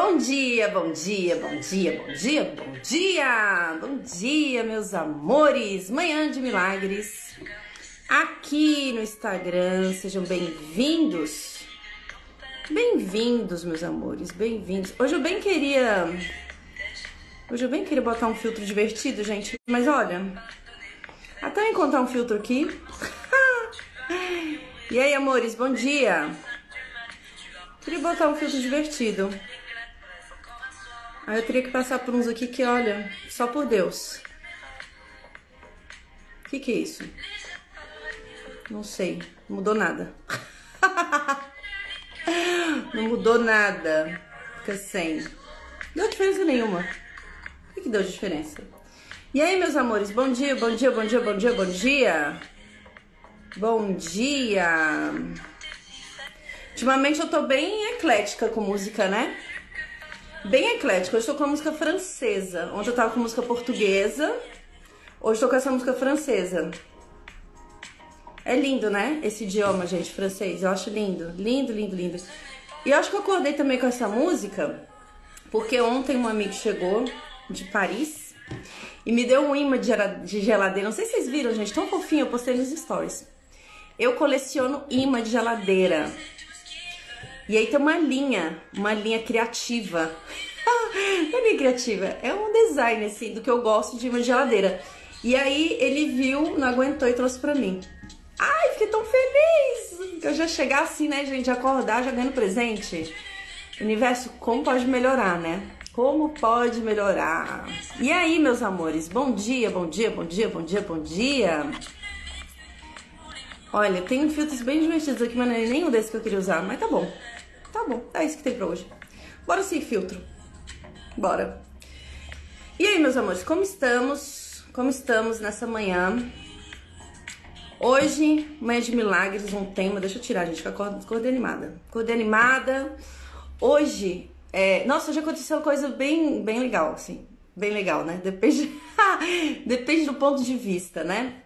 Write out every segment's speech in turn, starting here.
Bom dia, bom dia, bom dia, bom dia, bom dia, bom dia, meus amores. Manhã de milagres aqui no Instagram. Sejam bem-vindos. Bem-vindos, meus amores, bem-vindos. Hoje eu bem queria. Hoje eu bem queria botar um filtro divertido, gente. Mas olha, até eu encontrar um filtro aqui. e aí, amores, bom dia. Queria botar um filtro divertido. Aí eu teria que passar por uns aqui que, olha, só por Deus. O que, que é isso? Não sei. Não mudou nada. não mudou nada. Fica sem. Não deu diferença nenhuma. O que, que deu diferença? E aí, meus amores, bom dia, bom dia, bom dia, bom dia, bom dia. Bom dia. Ultimamente eu tô bem eclética com música, né? Bem eclético. Hoje estou com a música francesa. Ontem eu tava com música portuguesa. Hoje estou com essa música francesa. É lindo, né? Esse idioma, gente, francês. Eu acho lindo. Lindo, lindo, lindo. E eu acho que eu acordei também com essa música porque ontem um amigo chegou de Paris e me deu um imã de geladeira. Não sei se vocês viram, gente. Tão fofinho, eu postei nos stories. Eu coleciono imã de geladeira. E aí tem uma linha, uma linha criativa. Não é linha criativa, é um design assim do que eu gosto de uma geladeira. E aí ele viu, não aguentou e trouxe pra mim. Ai, fiquei tão feliz! Eu já chegar assim, né, gente, acordar já ganhando presente. Universo, como pode melhorar, né? Como pode melhorar? E aí, meus amores, bom dia, bom dia, bom dia, bom dia, bom dia. Olha, tem filtros bem divertidos aqui, mas não é nenhum desses que eu queria usar, mas tá bom. Bom, é isso que tem pra hoje. Bora sem filtro. Bora. E aí, meus amores, como estamos? Como estamos nessa manhã? Hoje, manhã de milagres, um tema. Deixa eu tirar, gente, que eu acordei animada. Acordei animada. Hoje, é... nossa, já aconteceu uma coisa bem, bem legal, assim. Bem legal, né? Depende, depende do ponto de vista, né?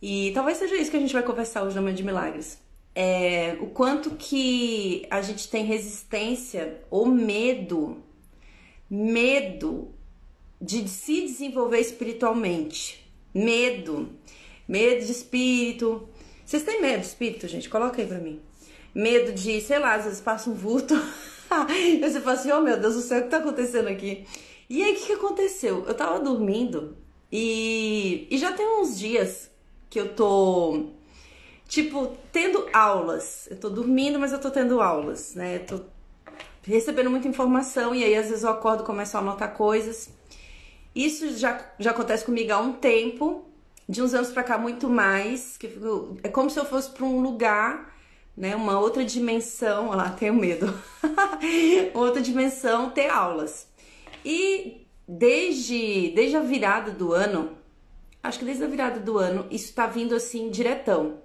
E talvez seja isso que a gente vai conversar hoje na Manhã de Milagres é, o quanto que a gente tem resistência ou medo, medo de se desenvolver espiritualmente. Medo, medo de espírito. Vocês têm medo de espírito, gente? Coloca aí pra mim. Medo de, sei lá, às vezes passa um vulto. e você fala assim, oh meu Deus do céu, o que tá acontecendo aqui? E aí, o que, que aconteceu? Eu tava dormindo e, e já tem uns dias que eu tô tipo, tendo aulas. Eu tô dormindo, mas eu tô tendo aulas, né? Eu tô recebendo muita informação e aí às vezes eu acordo e começo a anotar coisas. Isso já, já acontece comigo há um tempo, de uns anos pra cá muito mais, que fico, é como se eu fosse para um lugar, né, uma outra dimensão, olha lá, tenho medo. outra dimensão ter aulas. E desde desde a virada do ano, acho que desde a virada do ano, isso tá vindo assim diretão.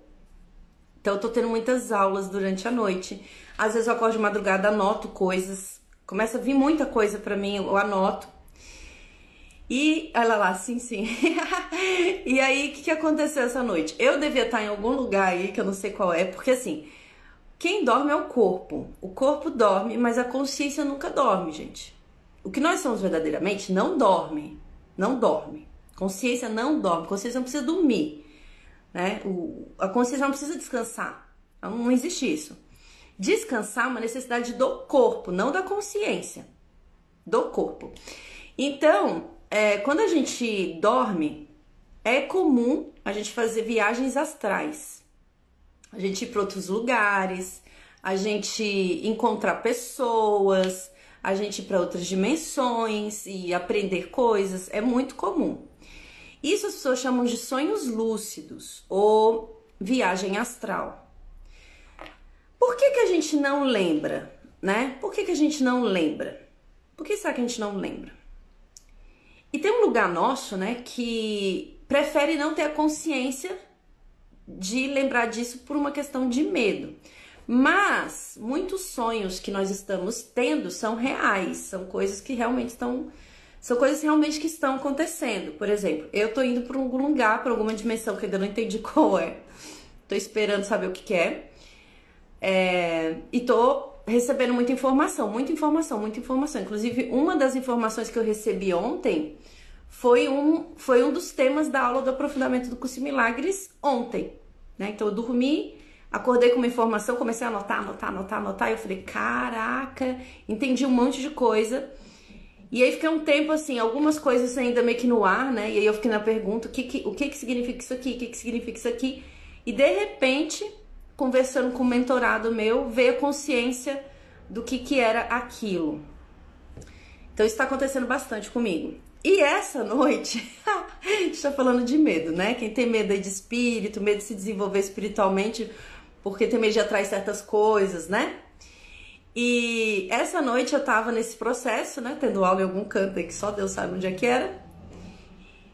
Então eu tô tendo muitas aulas durante a noite. Às vezes eu acordo de madrugada, anoto coisas. Começa a vir muita coisa para mim, eu anoto. E olha lá, sim, sim. e aí, o que, que aconteceu essa noite? Eu devia estar em algum lugar aí que eu não sei qual é, porque assim, quem dorme é o corpo. O corpo dorme, mas a consciência nunca dorme, gente. O que nós somos verdadeiramente não dorme. Não dorme. Consciência não dorme. Consciência não precisa dormir. Né? O, a consciência não precisa descansar. Não existe isso. Descansar é uma necessidade do corpo, não da consciência. Do corpo. Então, é, quando a gente dorme, é comum a gente fazer viagens astrais. A gente ir para outros lugares, a gente encontrar pessoas, a gente ir para outras dimensões e aprender coisas. É muito comum. Isso as pessoas chamam de sonhos lúcidos ou viagem astral. Por que, que a gente não lembra, né? Por que, que a gente não lembra? Por que será que a gente não lembra? E tem um lugar nosso, né, que prefere não ter a consciência de lembrar disso por uma questão de medo. Mas muitos sonhos que nós estamos tendo são reais, são coisas que realmente estão são coisas realmente que estão acontecendo. Por exemplo, eu tô indo para algum lugar, para alguma dimensão que eu ainda não entendi qual é. Tô esperando saber o que, que é. é. E tô recebendo muita informação, muita informação, muita informação. Inclusive, uma das informações que eu recebi ontem foi um, foi um dos temas da aula do aprofundamento do curso Milagres ontem. Né? Então, eu dormi, acordei com uma informação, comecei a anotar, anotar, anotar, anotar. E eu falei, caraca, entendi um monte de coisa. E aí fiquei um tempo assim, algumas coisas ainda meio que no ar, né? E aí eu fiquei na pergunta, o que que, o que, que significa isso aqui? O que, que significa isso aqui? E de repente, conversando com um mentorado meu, veio a consciência do que, que era aquilo. Então isso está acontecendo bastante comigo. E essa noite, a gente está falando de medo, né? Quem tem medo aí de espírito, medo de se desenvolver espiritualmente, porque tem medo de atrair certas coisas, né? E essa noite eu tava nesse processo, né? Tendo aula em algum canto aí que só Deus sabe onde é que era.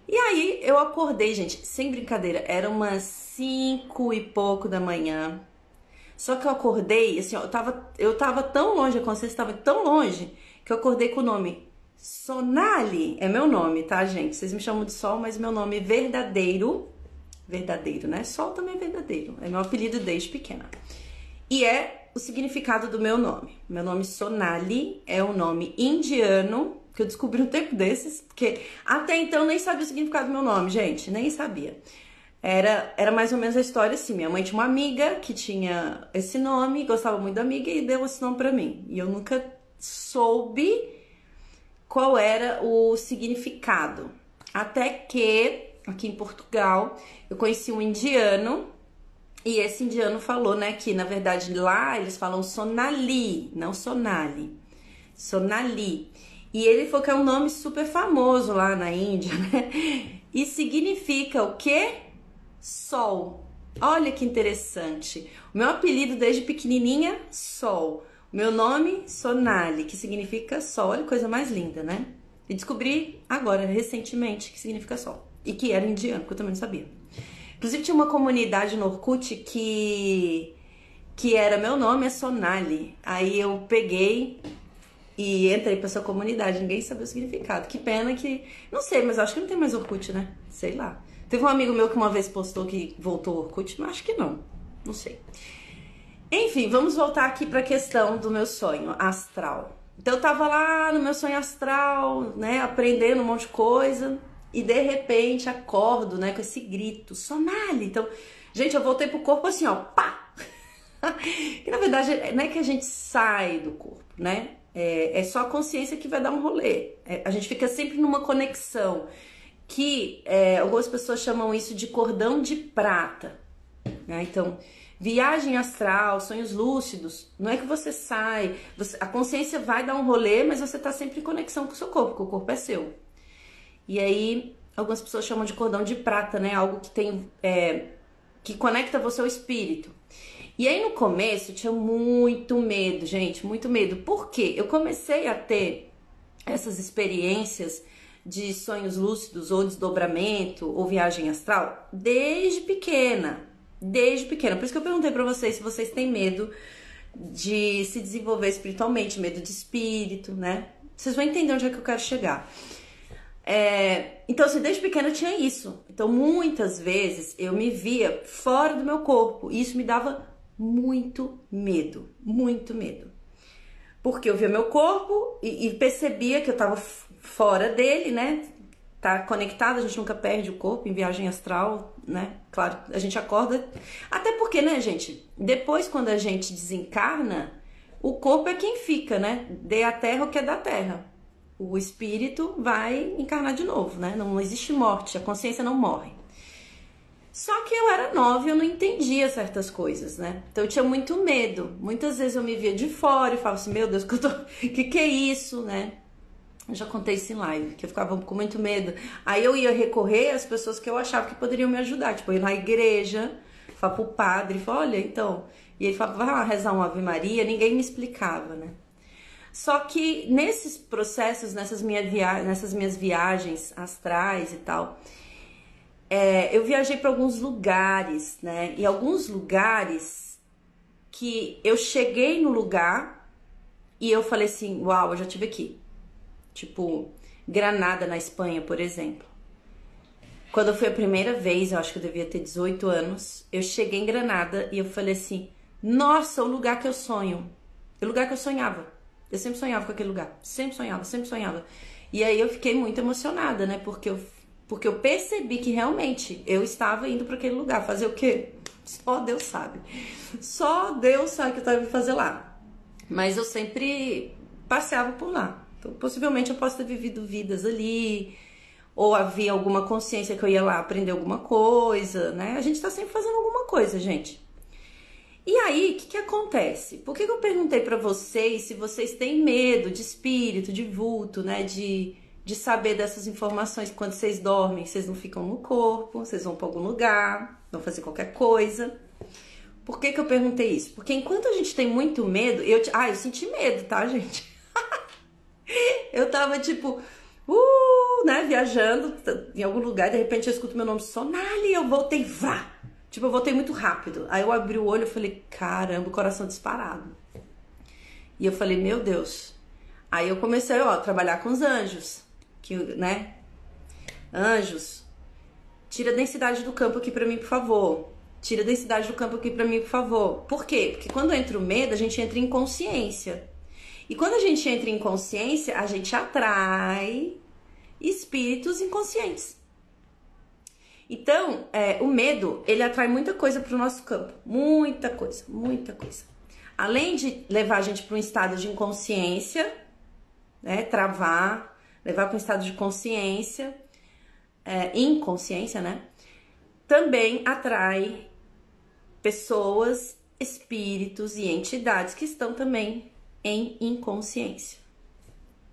E aí eu acordei, gente, sem brincadeira, era umas cinco e pouco da manhã. Só que eu acordei, assim, eu tava, eu tava tão longe, a consciência estava tão longe, que eu acordei com o nome Sonali. É meu nome, tá, gente? Vocês me chamam de Sol, mas meu nome é verdadeiro. Verdadeiro, né? Sol também é verdadeiro. É meu apelido desde pequena. E é o significado do meu nome. Meu nome Sonali é um nome indiano que eu descobri um tempo desses, porque até então nem sabia o significado do meu nome, gente, nem sabia. Era, era mais ou menos a história assim. Minha mãe tinha uma amiga que tinha esse nome, gostava muito da amiga e deu esse nome para mim. E eu nunca soube qual era o significado. Até que aqui em Portugal eu conheci um indiano e esse indiano falou, né, que na verdade lá eles falam Sonali, não Sonali. Sonali. E ele falou que é um nome super famoso lá na Índia, né? E significa o quê? Sol. Olha que interessante. O meu apelido desde pequenininha, Sol. O meu nome, Sonali, que significa sol. Olha que coisa mais linda, né? E descobri agora, recentemente, que significa sol. E que era indiano, que eu também não sabia. Inclusive tinha uma comunidade no Orkut que que era meu nome é Sonali. Aí eu peguei e entrei pra essa comunidade, ninguém sabia o significado. Que pena que. Não sei, mas acho que não tem mais Orkut, né? Sei lá. Teve um amigo meu que uma vez postou que voltou Orkut, mas acho que não. Não sei. Enfim, vamos voltar aqui pra questão do meu sonho astral. Então eu tava lá no meu sonho astral, né, aprendendo um monte de coisa, e de repente acordo, né, com esse grito, Sonali. Então, gente, eu voltei pro corpo assim, ó, pá! e na verdade não é que a gente sai do corpo, né? É, é só a consciência que vai dar um rolê. É, a gente fica sempre numa conexão que é, algumas pessoas chamam isso de cordão de prata. Né? Então, viagem astral, sonhos lúcidos, não é que você sai, você, a consciência vai dar um rolê, mas você está sempre em conexão com o seu corpo, porque o corpo é seu. E aí, algumas pessoas chamam de cordão de prata, né? Algo que tem. É, que conecta você ao espírito. E aí no começo tinha muito medo, gente, muito medo. Por quê? Eu comecei a ter essas experiências de sonhos lúcidos ou desdobramento ou viagem astral desde pequena, desde pequena. Por isso que eu perguntei para vocês se vocês têm medo de se desenvolver espiritualmente, medo de espírito, né? Vocês vão entender onde é que eu quero chegar. É, então, assim, desde pequena eu tinha isso. Então, muitas vezes eu me via fora do meu corpo e isso me dava muito medo, muito medo. Porque eu via meu corpo e, e percebia que eu tava fora dele, né? Tá conectado, a gente nunca perde o corpo em viagem astral, né? Claro, a gente acorda. Até porque, né, gente? Depois, quando a gente desencarna, o corpo é quem fica, né? Dê a terra o que é da terra. O espírito vai encarnar de novo, né? Não existe morte, a consciência não morre. Só que eu era nova e eu não entendia certas coisas, né? Então eu tinha muito medo. Muitas vezes eu me via de fora e falava assim: Meu Deus, que, tô... que, que é isso, né? Eu já contei isso em live, que eu ficava com muito medo. Aí eu ia recorrer às pessoas que eu achava que poderiam me ajudar. Tipo, ir na igreja, falar pro padre, falar: Olha, então. E ele falava: Vai lá rezar uma Ave Maria. Ninguém me explicava, né? Só que nesses processos, nessas, minha via... nessas minhas viagens astrais e tal é, eu viajei para alguns lugares, né? E alguns lugares que eu cheguei no lugar e eu falei assim: Uau, eu já tive aqui. Tipo, Granada, na Espanha, por exemplo. Quando fui a primeira vez, eu acho que eu devia ter 18 anos, eu cheguei em Granada e eu falei assim: Nossa, o lugar que eu sonho. O lugar que eu sonhava. Eu sempre sonhava com aquele lugar. Sempre sonhava, sempre sonhava. E aí eu fiquei muito emocionada, né? Porque eu, porque eu percebi que realmente eu estava indo para aquele lugar. Fazer o quê? Só Deus sabe. Só Deus sabe o que eu estava fazer lá. Mas eu sempre passeava por lá. Então, possivelmente eu posso ter vivido vidas ali, ou havia alguma consciência que eu ia lá aprender alguma coisa, né? A gente tá sempre fazendo alguma coisa, gente. E aí, o que, que acontece? Por que, que eu perguntei para vocês se vocês têm medo de espírito, de vulto, né? De, de saber dessas informações quando vocês dormem, vocês não ficam no corpo, vocês vão para algum lugar, vão fazer qualquer coisa. Por que, que eu perguntei isso? Porque enquanto a gente tem muito medo, eu. Ah, eu senti medo, tá, gente? eu tava tipo, uh, né, viajando em algum lugar, de repente eu escuto meu nome Sonali, eu voltei, vá. Tipo, eu voltei muito rápido. Aí eu abri o olho e falei, caramba, o coração disparado. E eu falei, meu Deus. Aí eu comecei, ó, a trabalhar com os anjos, que, né? Anjos, tira a densidade do campo aqui para mim, por favor. Tira a densidade do campo aqui para mim, por favor. Por quê? Porque quando entra o medo, a gente entra em consciência. E quando a gente entra em consciência, a gente atrai espíritos inconscientes. Então, é, o medo, ele atrai muita coisa para o nosso campo. Muita coisa, muita coisa. Além de levar a gente para um estado de inconsciência, né, travar, levar para um estado de consciência, é, inconsciência, né? Também atrai pessoas, espíritos e entidades que estão também em inconsciência.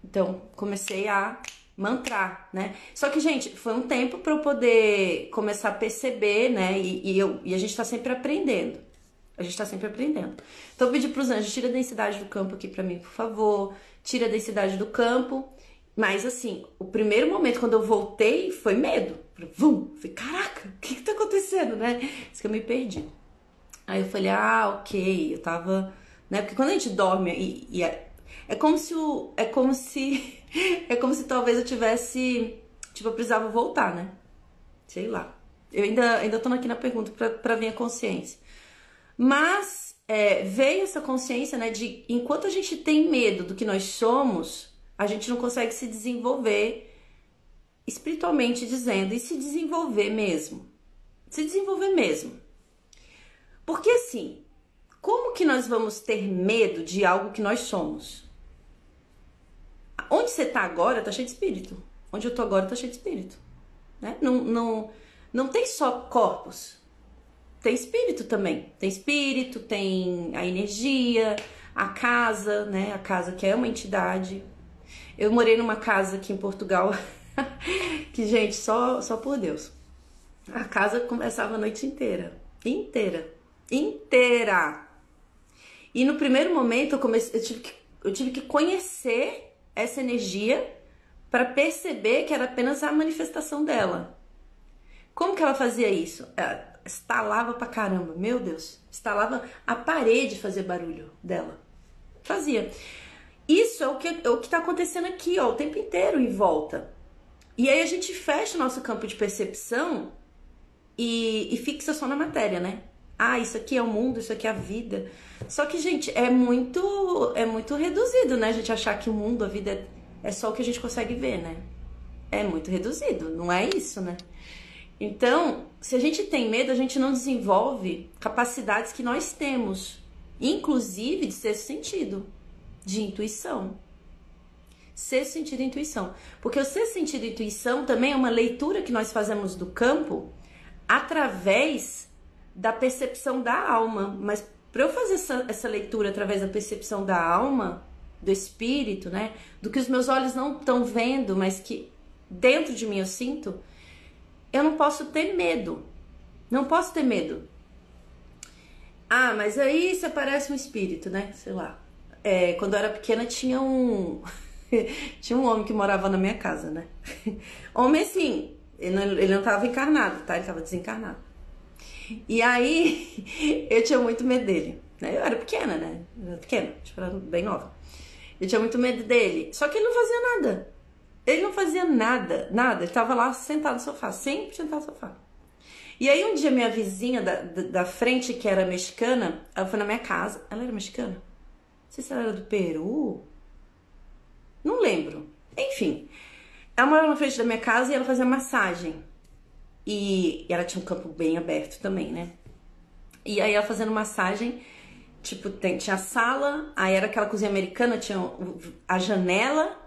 Então, comecei a mantrar, né? Só que, gente, foi um tempo para eu poder começar a perceber, né? E, e, eu, e a gente tá sempre aprendendo. A gente tá sempre aprendendo. Então, eu pedi pros anjos, tira a densidade do campo aqui para mim, por favor. Tira a densidade do campo. Mas, assim, o primeiro momento quando eu voltei foi medo. Vum! Falei, caraca, o que que tá acontecendo, né? Isso que eu me perdi. Aí eu falei, ah, ok, eu tava né? Porque quando a gente dorme e, e é, como se o, é como se é como se talvez eu tivesse tipo eu precisava voltar, né? Sei lá. Eu ainda ainda tô aqui na pergunta para vir a consciência. Mas é, veio essa consciência, né, de enquanto a gente tem medo do que nós somos, a gente não consegue se desenvolver espiritualmente dizendo e se desenvolver mesmo. Se desenvolver mesmo. Porque assim, como que nós vamos ter medo de algo que nós somos? Onde você está agora tá cheio de espírito. Onde eu tô agora tá cheio de espírito. Né? Não, não, não tem só corpos. Tem espírito também. Tem espírito, tem a energia, a casa, né? A casa que é uma entidade. Eu morei numa casa aqui em Portugal que, gente, só, só por Deus. A casa conversava a noite inteira. Inteira. Inteira. E no primeiro momento eu, comecei, eu, tive, que, eu tive que conhecer essa energia para perceber que era apenas a manifestação dela. Como que ela fazia isso? Ela estalava pra caramba, meu Deus, estalava a parede fazer barulho dela. Fazia. Isso é o que é o que tá acontecendo aqui, ó, o tempo inteiro em volta. E aí a gente fecha o nosso campo de percepção e, e fixa só na matéria, né? Ah, isso aqui é o mundo, isso aqui é a vida. Só que, gente, é muito é muito reduzido, né? A gente achar que o mundo, a vida é, é só o que a gente consegue ver, né? É muito reduzido, não é isso, né? Então, se a gente tem medo, a gente não desenvolve capacidades que nós temos, inclusive de ser sentido, de intuição. Ser sentido e intuição. Porque o ser sentido e intuição também é uma leitura que nós fazemos do campo através da percepção da alma. Mas para eu fazer essa, essa leitura através da percepção da alma, do espírito, né? Do que os meus olhos não estão vendo, mas que dentro de mim eu sinto, eu não posso ter medo. Não posso ter medo. Ah, mas aí você parece um espírito, né? Sei lá. É, quando eu era pequena tinha um. tinha um homem que morava na minha casa, né? homem assim, ele não, ele não tava encarnado, tá? Ele tava desencarnado. E aí eu tinha muito medo dele. Né? Eu era pequena, né? Eu era pequena, tipo, era bem nova. Eu tinha muito medo dele. Só que ele não fazia nada. Ele não fazia nada, nada. Ele tava lá sentado no sofá, sempre sentado no sofá. E aí um dia minha vizinha da, da, da frente, que era mexicana, ela foi na minha casa. Ela era mexicana? sei se ela era do Peru. Não lembro. Enfim, ela morava na frente da minha casa e ela fazia massagem. E, ela tinha um campo bem aberto também, né? E aí ela fazendo massagem, tipo, tem, tinha a sala, aí era aquela cozinha americana, tinha a janela,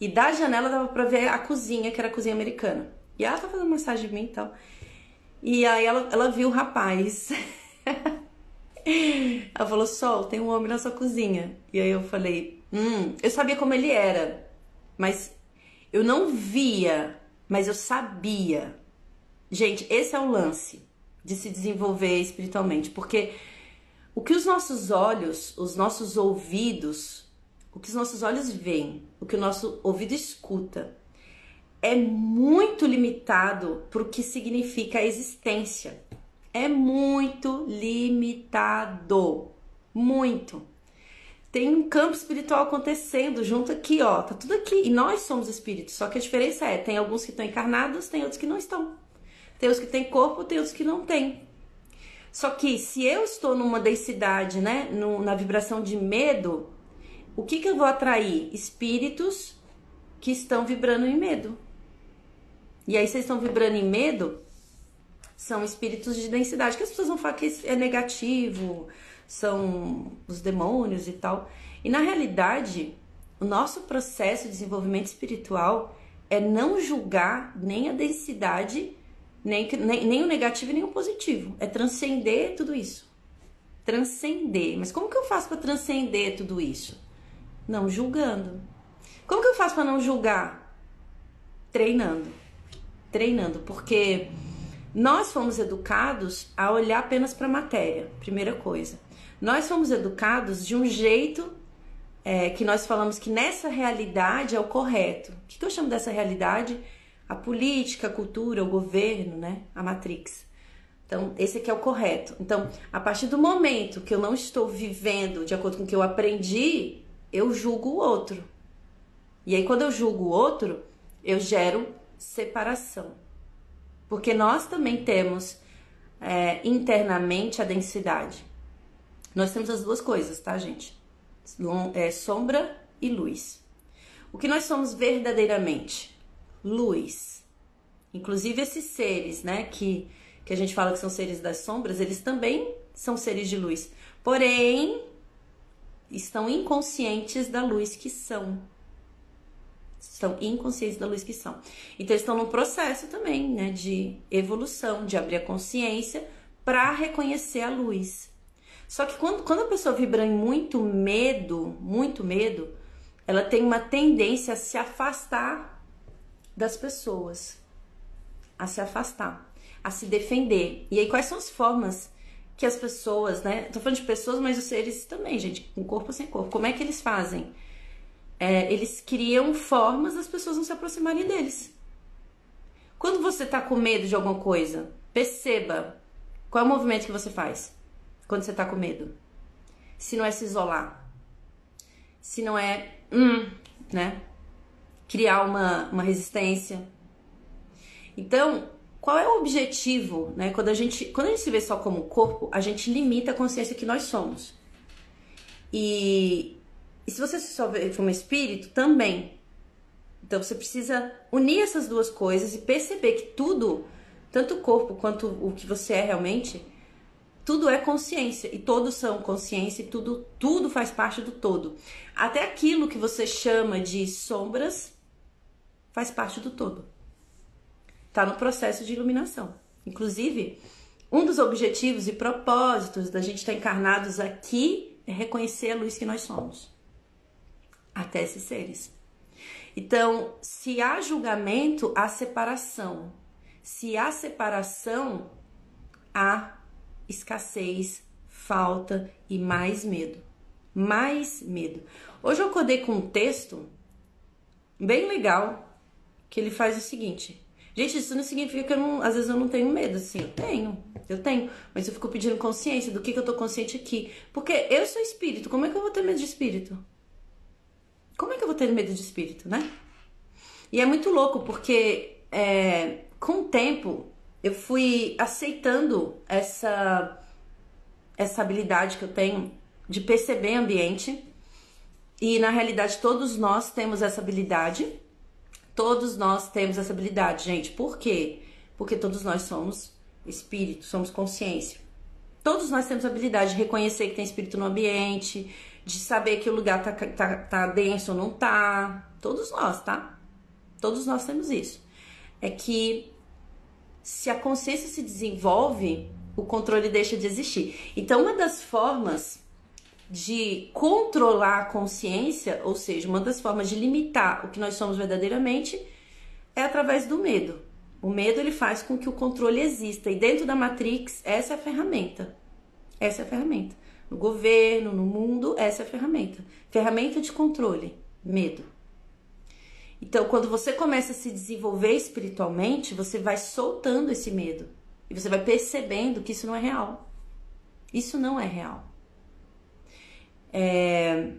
e da janela dava pra ver a cozinha, que era a cozinha americana. E ela tá fazendo massagem em mim e tal. E aí ela, ela viu o rapaz. ela falou, Sol, tem um homem na sua cozinha. E aí eu falei, hum, eu sabia como ele era, mas eu não via, mas eu sabia. Gente, esse é o lance de se desenvolver espiritualmente, porque o que os nossos olhos, os nossos ouvidos, o que os nossos olhos veem, o que o nosso ouvido escuta, é muito limitado para o que significa a existência. É muito limitado. Muito. Tem um campo espiritual acontecendo junto aqui, ó. Tá tudo aqui. E nós somos espíritos. Só que a diferença é: tem alguns que estão encarnados, tem outros que não estão. Tem os que têm corpo, tem outros que não têm. Só que se eu estou numa densidade, né, no, na vibração de medo, o que, que eu vou atrair? Espíritos que estão vibrando em medo. E aí vocês estão vibrando em medo, são espíritos de densidade, que as pessoas vão falar que é negativo, são os demônios e tal. E na realidade, o nosso processo de desenvolvimento espiritual é não julgar nem a densidade, nem, nem, nem o negativo nem o positivo. É transcender tudo isso. Transcender. Mas como que eu faço para transcender tudo isso? Não julgando. Como que eu faço para não julgar? Treinando treinando, porque nós fomos educados a olhar apenas para a matéria, primeira coisa. Nós fomos educados de um jeito é, que nós falamos que nessa realidade é o correto. O que, que eu chamo dessa realidade? A política, a cultura, o governo, né? A Matrix. Então, esse aqui é o correto. Então, a partir do momento que eu não estou vivendo de acordo com o que eu aprendi, eu julgo o outro. E aí, quando eu julgo o outro, eu gero separação. Porque nós também temos é, internamente a densidade. Nós temos as duas coisas, tá, gente? É, sombra e luz. O que nós somos verdadeiramente? Luz. Inclusive esses seres, né, que, que a gente fala que são seres das sombras, eles também são seres de luz. Porém, estão inconscientes da luz que são estão inconscientes da luz que são. Então, eles estão num processo também, né, de evolução, de abrir a consciência para reconhecer a luz. Só que quando, quando a pessoa vibra em muito medo, muito medo, ela tem uma tendência a se afastar das pessoas, a se afastar, a se defender. E aí, quais são as formas que as pessoas, né? Tô falando de pessoas, mas os seres também, gente, com corpo ou sem corpo. Como é que eles fazem? é, eles criam formas das pessoas não se aproximarem deles. Quando você tá com medo de alguma coisa, perceba qual é o movimento que você faz quando você tá com medo. Se não é se isolar, se não é, hum, né? Criar uma, uma resistência. Então, qual é o objetivo, né? Quando a gente, quando a gente se vê só como corpo, a gente limita a consciência que nós somos. E, e se você só vê como espírito, também. Então você precisa unir essas duas coisas e perceber que tudo, tanto o corpo quanto o que você é realmente, tudo é consciência e todos são consciência e tudo, tudo faz parte do todo. Até aquilo que você chama de sombras faz parte do todo. Tá no processo de iluminação. Inclusive, um dos objetivos e propósitos da gente estar encarnados aqui é reconhecer a luz que nós somos até esses seres. Então, se há julgamento, há separação. Se há separação, há escassez, falta e mais medo. Mais medo. Hoje eu acordei com um texto bem legal que ele faz o seguinte. Gente, isso não significa que eu não, às vezes eu não tenho medo, assim, eu tenho, eu tenho, mas eu fico pedindo consciência do que, que eu tô consciente aqui. Porque eu sou espírito, como é que eu vou ter medo de espírito? como é que eu vou ter medo de espírito, né? E é muito louco porque é, com o tempo eu fui aceitando essa essa habilidade que eu tenho de perceber ambiente E na realidade todos nós temos essa habilidade. Todos nós temos essa habilidade, gente. Por quê? Porque todos nós somos espírito, somos consciência. Todos nós temos a habilidade de reconhecer que tem espírito no ambiente, de saber que o lugar tá, tá, tá denso ou não tá. Todos nós, tá? Todos nós temos isso. É que se a consciência se desenvolve, o controle deixa de existir. Então, uma das formas de controlar a consciência, ou seja, uma das formas de limitar o que nós somos verdadeiramente, é através do medo. O medo ele faz com que o controle exista e dentro da Matrix essa é a ferramenta. Essa é a ferramenta. No governo, no mundo, essa é a ferramenta. Ferramenta de controle, medo. Então, quando você começa a se desenvolver espiritualmente, você vai soltando esse medo e você vai percebendo que isso não é real. Isso não é real. É...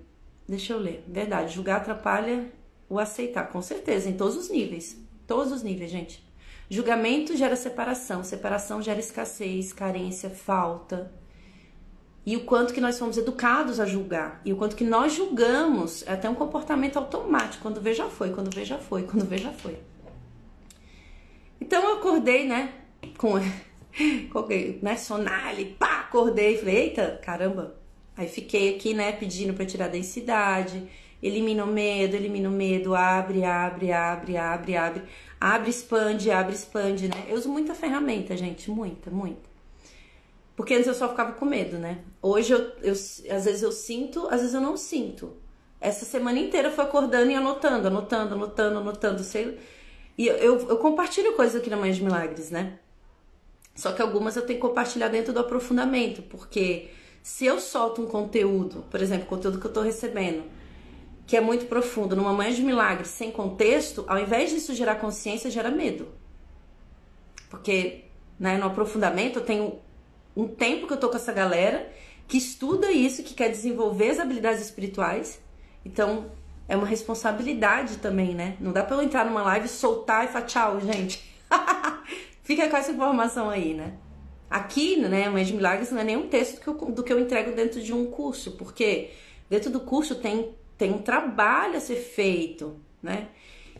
Deixa eu ler. Verdade, julgar atrapalha o aceitar, com certeza, em todos os níveis. Todos os níveis, gente. Julgamento gera separação, separação gera escassez, carência, falta. E o quanto que nós fomos educados a julgar. E o quanto que nós julgamos é até um comportamento automático. Quando vê, já foi, quando vê, já foi, quando vê, já foi. Então eu acordei, né? Com. Né? Sonali, pá, acordei. Falei, eita, caramba. Aí fiquei aqui, né, pedindo para tirar a densidade. Elimina o medo, elimina o medo, abre, abre, abre, abre, abre. Abre, expande, abre, expande, né? Eu uso muita ferramenta, gente, muita, muita. Porque antes eu só ficava com medo, né? Hoje eu, eu às vezes eu sinto, às vezes eu não sinto. Essa semana inteira foi acordando e anotando, anotando, anotando, anotando, sei. E eu, eu, eu compartilho coisas aqui na Mãe de Milagres, né? Só que algumas eu tenho que compartilhar dentro do aprofundamento, porque se eu solto um conteúdo, por exemplo, conteúdo que eu tô recebendo, que é muito profundo, numa manhã de milagres, sem contexto, ao invés disso gerar consciência, gera medo. Porque né, no aprofundamento eu tenho um tempo que eu tô com essa galera que estuda isso, que quer desenvolver as habilidades espirituais. Então, é uma responsabilidade também, né? Não dá pra eu entrar numa live, soltar e falar tchau, gente. Fica com essa informação aí, né? Aqui, né, Mãe de Milagres não é nenhum texto do que, eu, do que eu entrego dentro de um curso, porque dentro do curso tem tem um trabalho a ser feito, né?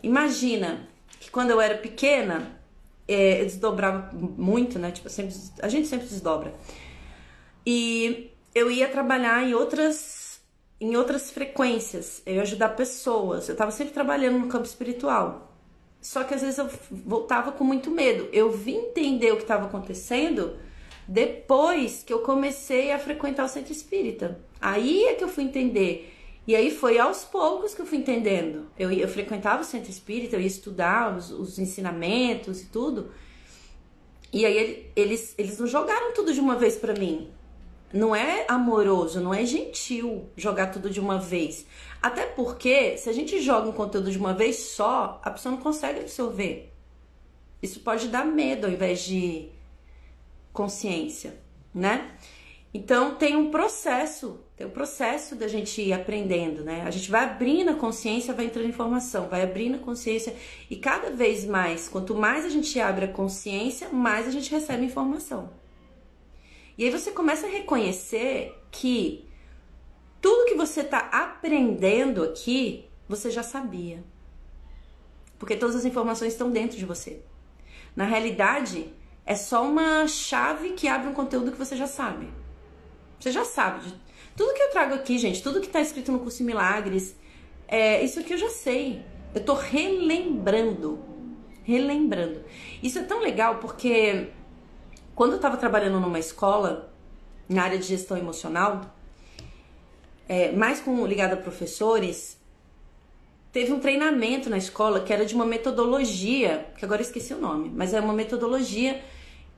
Imagina que quando eu era pequena, é, eu desdobrava muito, né? Tipo, sempre, a gente sempre desdobra. E eu ia trabalhar em outras em outras frequências, eu ia ajudar pessoas. Eu estava sempre trabalhando no campo espiritual. Só que às vezes eu voltava com muito medo. Eu vim entender o que estava acontecendo depois que eu comecei a frequentar o centro espírita. Aí é que eu fui entender e aí foi aos poucos que eu fui entendendo. Eu, eu frequentava o centro espírita, eu ia estudar os, os ensinamentos e tudo. E aí eles, eles não jogaram tudo de uma vez para mim. Não é amoroso, não é gentil jogar tudo de uma vez. Até porque, se a gente joga um conteúdo de uma vez só, a pessoa não consegue absorver. Isso pode dar medo ao invés de consciência, né? Então tem um processo, tem um processo da gente ir aprendendo, né? A gente vai abrindo a consciência, vai entrando informação, vai abrindo a consciência e cada vez mais, quanto mais a gente abre a consciência, mais a gente recebe informação. E aí você começa a reconhecer que tudo que você está aprendendo aqui, você já sabia. Porque todas as informações estão dentro de você. Na realidade, é só uma chave que abre um conteúdo que você já sabe. Você já sabe. Tudo que eu trago aqui, gente, tudo que tá escrito no curso Milagres, é, isso aqui eu já sei. Eu tô relembrando. Relembrando. Isso é tão legal porque quando eu tava trabalhando numa escola, na área de gestão emocional, é, mais com ligada a professores, teve um treinamento na escola que era de uma metodologia, que agora esqueci o nome, mas é uma metodologia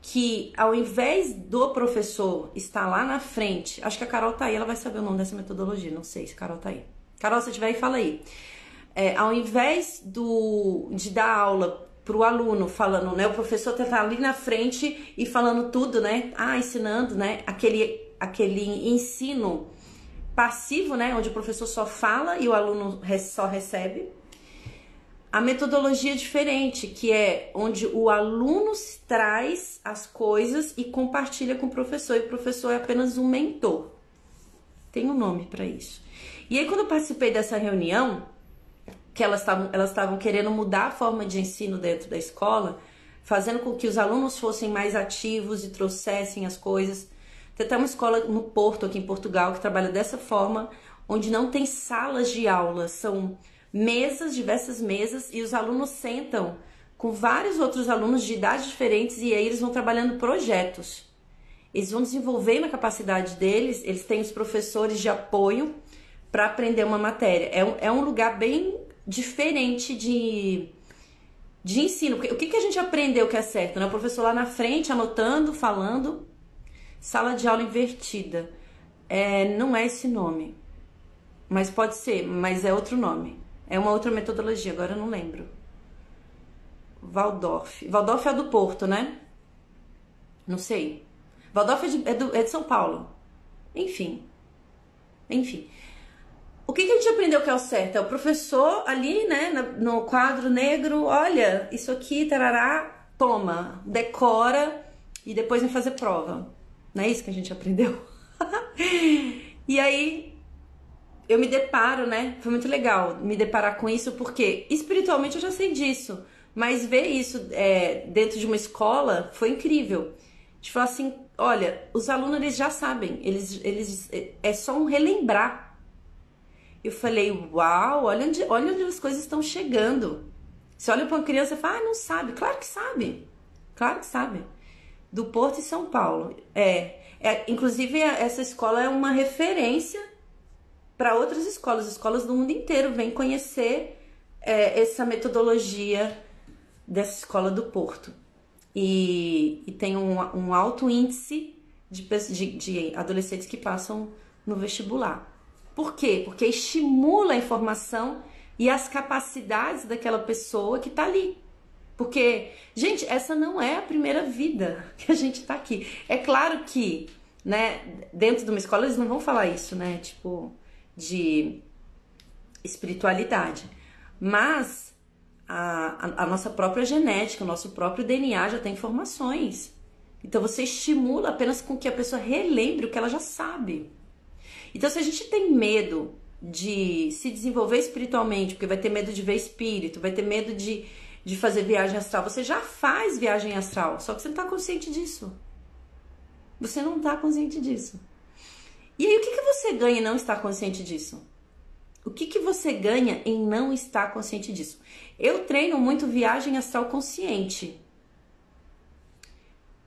que ao invés do professor estar lá na frente, acho que a Carol tá aí, ela vai saber o nome dessa metodologia, não sei se a Carol tá aí. Carol, se tiver aí, fala aí. É, ao invés do, de dar aula pro aluno falando, né, o professor tá ali na frente e falando tudo, né, ah, ensinando, né, aquele, aquele ensino passivo, né, onde o professor só fala e o aluno só recebe, a metodologia diferente, que é onde o aluno traz as coisas e compartilha com o professor, e o professor é apenas um mentor. Tem um nome para isso. E aí, quando eu participei dessa reunião, que elas estavam elas querendo mudar a forma de ensino dentro da escola, fazendo com que os alunos fossem mais ativos e trouxessem as coisas. Tem até uma escola no Porto, aqui em Portugal, que trabalha dessa forma, onde não tem salas de aula, são mesas, diversas mesas, e os alunos sentam com vários outros alunos de idades diferentes e aí eles vão trabalhando projetos. Eles vão desenvolvendo a capacidade deles, eles têm os professores de apoio para aprender uma matéria. É um, é um lugar bem diferente de, de ensino. O que, que a gente aprendeu que é certo? Né? O professor lá na frente, anotando, falando. Sala de aula invertida. É, não é esse nome. Mas pode ser, mas é outro nome. É uma outra metodologia, agora eu não lembro. Waldorf. Waldorf é do Porto, né? Não sei. Waldorf é de, é, do, é de São Paulo. Enfim. Enfim. O que, que a gente aprendeu que é o certo? É o professor ali, né, no quadro negro, olha, isso aqui, tarará, toma, decora e depois vem fazer prova. Não é isso que a gente aprendeu? e aí eu me deparo, né? Foi muito legal me deparar com isso, porque espiritualmente eu já sei disso, mas ver isso é, dentro de uma escola foi incrível. De falar assim, olha, os alunos eles já sabem, eles, eles é só um relembrar eu falei, uau, olha onde, olha onde as coisas estão chegando. Você olha para uma criança e fala, ah, não sabe. Claro que sabe. Claro que sabe. Do Porto e São Paulo. É, é inclusive essa escola é uma referência para outras escolas. Escolas do mundo inteiro vêm conhecer é, essa metodologia dessa escola do Porto. E, e tem um, um, alto índice de, de, de adolescentes que passam no vestibular. Por quê? Porque estimula a informação e as capacidades daquela pessoa que está ali. Porque, gente, essa não é a primeira vida que a gente está aqui. É claro que, né, dentro de uma escola eles não vão falar isso, né, tipo, de espiritualidade. Mas a, a, nossa própria genética, o nosso próprio DNA já tem informações. Então você estimula apenas com que a pessoa relembre o que ela já sabe. Então, se a gente tem medo de se desenvolver espiritualmente, porque vai ter medo de ver espírito, vai ter medo de, de fazer viagem astral, você já faz viagem astral, só que você não está consciente disso. Você não está consciente disso. E aí, o que, que você ganha em não estar consciente disso? O que, que você ganha em não estar consciente disso? Eu treino muito viagem astral consciente.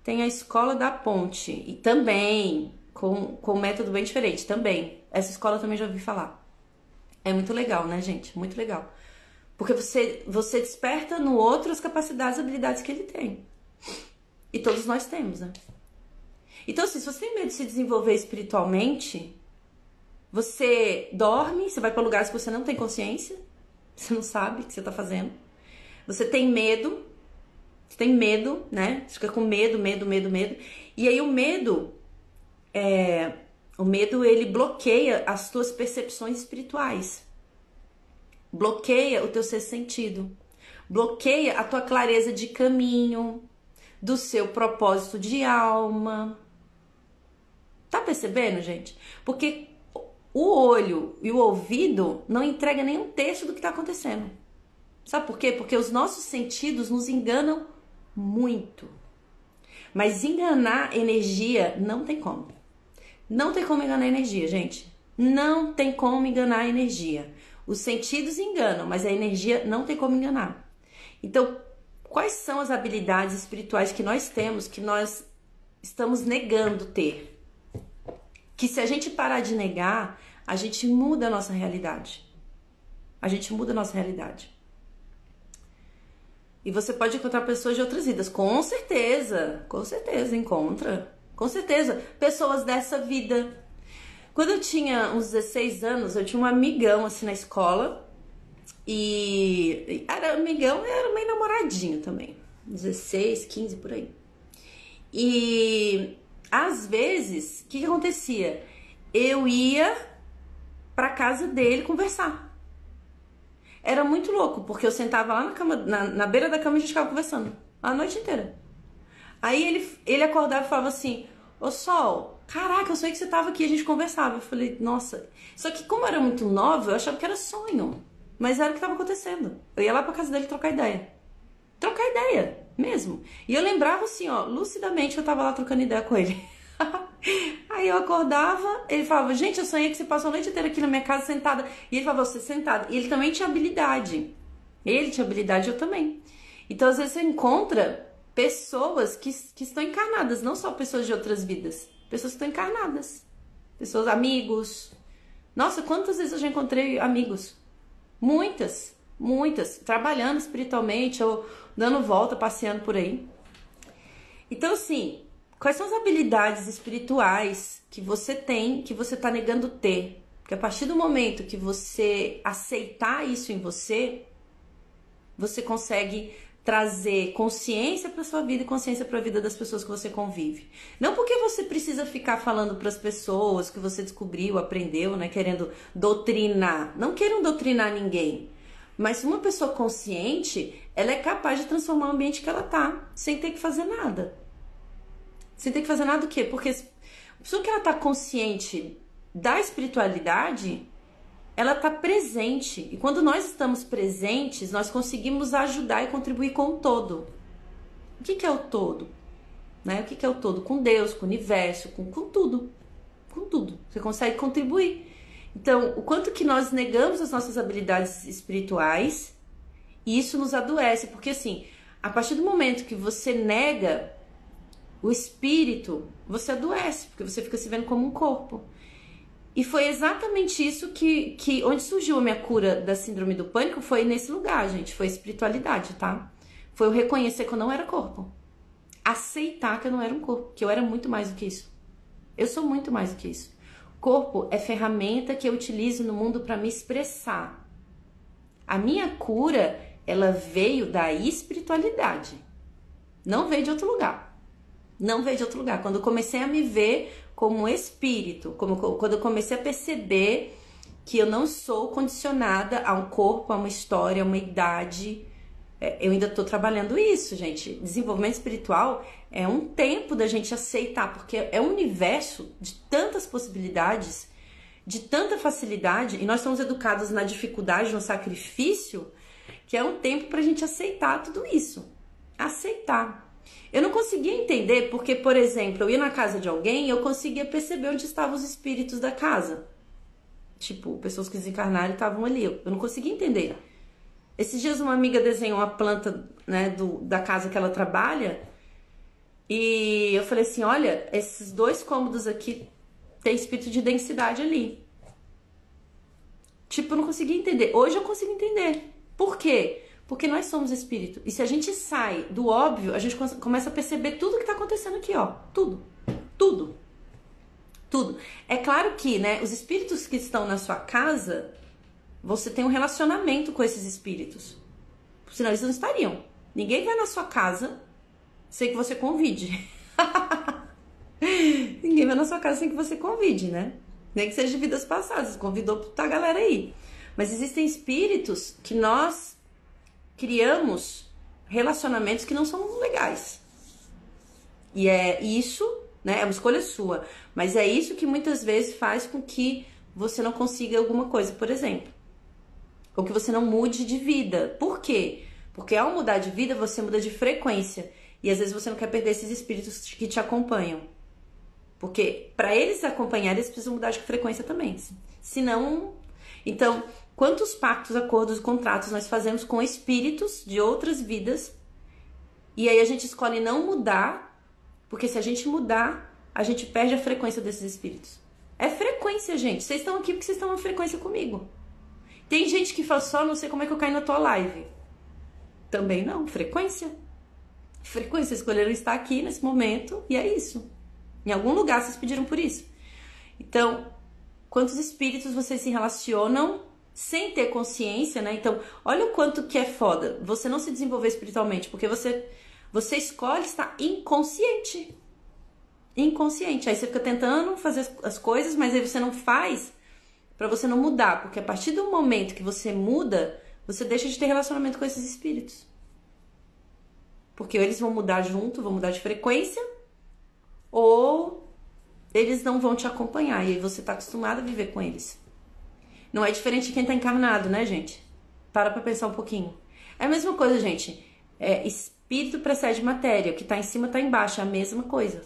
Tem a escola da ponte e também com, com um método bem diferente também. Essa escola também já ouvi falar. É muito legal, né, gente? Muito legal. Porque você, você desperta no outro as capacidades e habilidades que ele tem. E todos nós temos, né? Então, assim, se você tem medo de se desenvolver espiritualmente, você dorme, você vai para lugares que você não tem consciência, você não sabe o que você está fazendo. Você tem medo, você tem medo, né? Você fica com medo, medo, medo, medo. E aí o medo é, o medo ele bloqueia as tuas percepções espirituais, bloqueia o teu ser sentido, bloqueia a tua clareza de caminho, do seu propósito de alma. Tá percebendo, gente? Porque o olho e o ouvido não entrega nem um terço do que está acontecendo. Sabe por quê? Porque os nossos sentidos nos enganam muito. Mas enganar energia não tem como. Não tem como enganar energia, gente. Não tem como enganar energia. Os sentidos enganam, mas a energia não tem como enganar. Então, quais são as habilidades espirituais que nós temos que nós estamos negando ter? Que se a gente parar de negar, a gente muda a nossa realidade. A gente muda a nossa realidade. E você pode encontrar pessoas de outras vidas, com certeza, com certeza encontra. Com certeza, pessoas dessa vida. Quando eu tinha uns 16 anos, eu tinha um amigão assim na escola. E era amigão, era meio namoradinho também. 16, 15 por aí. E às vezes, o que, que acontecia? Eu ia pra casa dele conversar. Era muito louco, porque eu sentava lá na, cama, na, na beira da cama e a gente ficava conversando a noite inteira. Aí ele, ele acordava e falava assim: Ô Sol, Caraca, eu sei que você tava aqui, a gente conversava. Eu falei, nossa. Só que como eu era muito nova, eu achava que era sonho. Mas era o que estava acontecendo. Eu ia lá pra casa dele trocar ideia. Trocar ideia, mesmo. E eu lembrava assim, ó, lucidamente eu tava lá trocando ideia com ele. Aí eu acordava, ele falava, gente, eu sonhei que você passou a noite inteira aqui na minha casa sentada. E ele falava, você sentada. E ele também tinha habilidade. Ele tinha habilidade, eu também. Então, às vezes, você encontra pessoas que, que estão encarnadas, não só pessoas de outras vidas, pessoas que estão encarnadas. Pessoas, amigos. Nossa, quantas vezes eu já encontrei amigos? Muitas, muitas. Trabalhando espiritualmente ou dando volta, passeando por aí. Então, assim, quais são as habilidades espirituais que você tem, que você está negando ter? Porque a partir do momento que você aceitar isso em você, você consegue trazer consciência para sua vida e consciência para a vida das pessoas que você convive. Não porque você precisa ficar falando para as pessoas que você descobriu, aprendeu, né, querendo doutrinar. Não queiram doutrinar ninguém. Mas uma pessoa consciente, ela é capaz de transformar o ambiente que ela tá, sem ter que fazer nada. Sem ter que fazer nada o quê? Porque a pessoa que ela tá consciente da espiritualidade, ela está presente. E quando nós estamos presentes, nós conseguimos ajudar e contribuir com o todo. O que, que é o todo? Né? O que, que é o todo? Com Deus, com o universo, com, com tudo. Com tudo. Você consegue contribuir. Então, o quanto que nós negamos as nossas habilidades espirituais, isso nos adoece, porque assim, a partir do momento que você nega o espírito, você adoece, porque você fica se vendo como um corpo. E foi exatamente isso que, que onde surgiu a minha cura da síndrome do pânico foi nesse lugar, gente. Foi espiritualidade, tá? Foi o reconhecer que eu não era corpo. Aceitar que eu não era um corpo, que eu era muito mais do que isso. Eu sou muito mais do que isso. Corpo é ferramenta que eu utilizo no mundo para me expressar. A minha cura, ela veio da espiritualidade. Não veio de outro lugar. Não veio de outro lugar. Quando eu comecei a me ver como espírito, como quando eu comecei a perceber que eu não sou condicionada a um corpo, a uma história, a uma idade. É, eu ainda estou trabalhando isso, gente. Desenvolvimento espiritual é um tempo da gente aceitar, porque é um universo de tantas possibilidades, de tanta facilidade, e nós somos educados na dificuldade, no sacrifício, que é um tempo para a gente aceitar tudo isso. Aceitar. Eu não conseguia entender porque, por exemplo, eu ia na casa de alguém e eu conseguia perceber onde estavam os espíritos da casa. Tipo, pessoas que desencarnaram estavam ali. Eu não conseguia entender. Esses dias uma amiga desenhou uma planta, né, do, da casa que ela trabalha. E eu falei assim: olha, esses dois cômodos aqui tem espírito de densidade ali. Tipo, eu não conseguia entender. Hoje eu consigo entender. Por quê? Porque nós somos espírito. E se a gente sai do óbvio, a gente começa a perceber tudo que está acontecendo aqui, ó. Tudo. Tudo. Tudo. É claro que, né, os espíritos que estão na sua casa, você tem um relacionamento com esses espíritos. Senão eles não estariam. Ninguém vai na sua casa sem que você convide. Ninguém vai na sua casa sem que você convide, né? Nem que seja de vidas passadas. Convidou pra galera aí. Mas existem espíritos que nós criamos relacionamentos que não são legais. E é isso, né? É uma escolha sua. Mas é isso que muitas vezes faz com que você não consiga alguma coisa, por exemplo. Ou que você não mude de vida. Por quê? Porque ao mudar de vida, você muda de frequência. E às vezes você não quer perder esses espíritos que te acompanham. Porque para eles acompanharem, eles precisam mudar de frequência também. Senão. Então, Quantos pactos, acordos contratos nós fazemos com espíritos de outras vidas e aí a gente escolhe não mudar, porque se a gente mudar, a gente perde a frequência desses espíritos. É frequência, gente. Vocês estão aqui porque vocês estão na frequência comigo. Tem gente que fala só, não sei como é que eu caio na tua live. Também não, frequência. Frequência, escolheram estar aqui nesse momento e é isso. Em algum lugar vocês pediram por isso. Então, quantos espíritos vocês se relacionam sem ter consciência, né? Então, olha o quanto que é foda você não se desenvolver espiritualmente, porque você você escolhe estar inconsciente. Inconsciente. Aí você fica tentando fazer as coisas, mas aí você não faz para você não mudar, porque a partir do momento que você muda, você deixa de ter relacionamento com esses espíritos. Porque eles vão mudar junto, vão mudar de frequência, ou eles não vão te acompanhar e você tá acostumado a viver com eles. Não é diferente de quem tá encarnado, né, gente? Para pra pensar um pouquinho. É a mesma coisa, gente. É, espírito precede matéria. O que tá em cima tá embaixo. É a mesma coisa.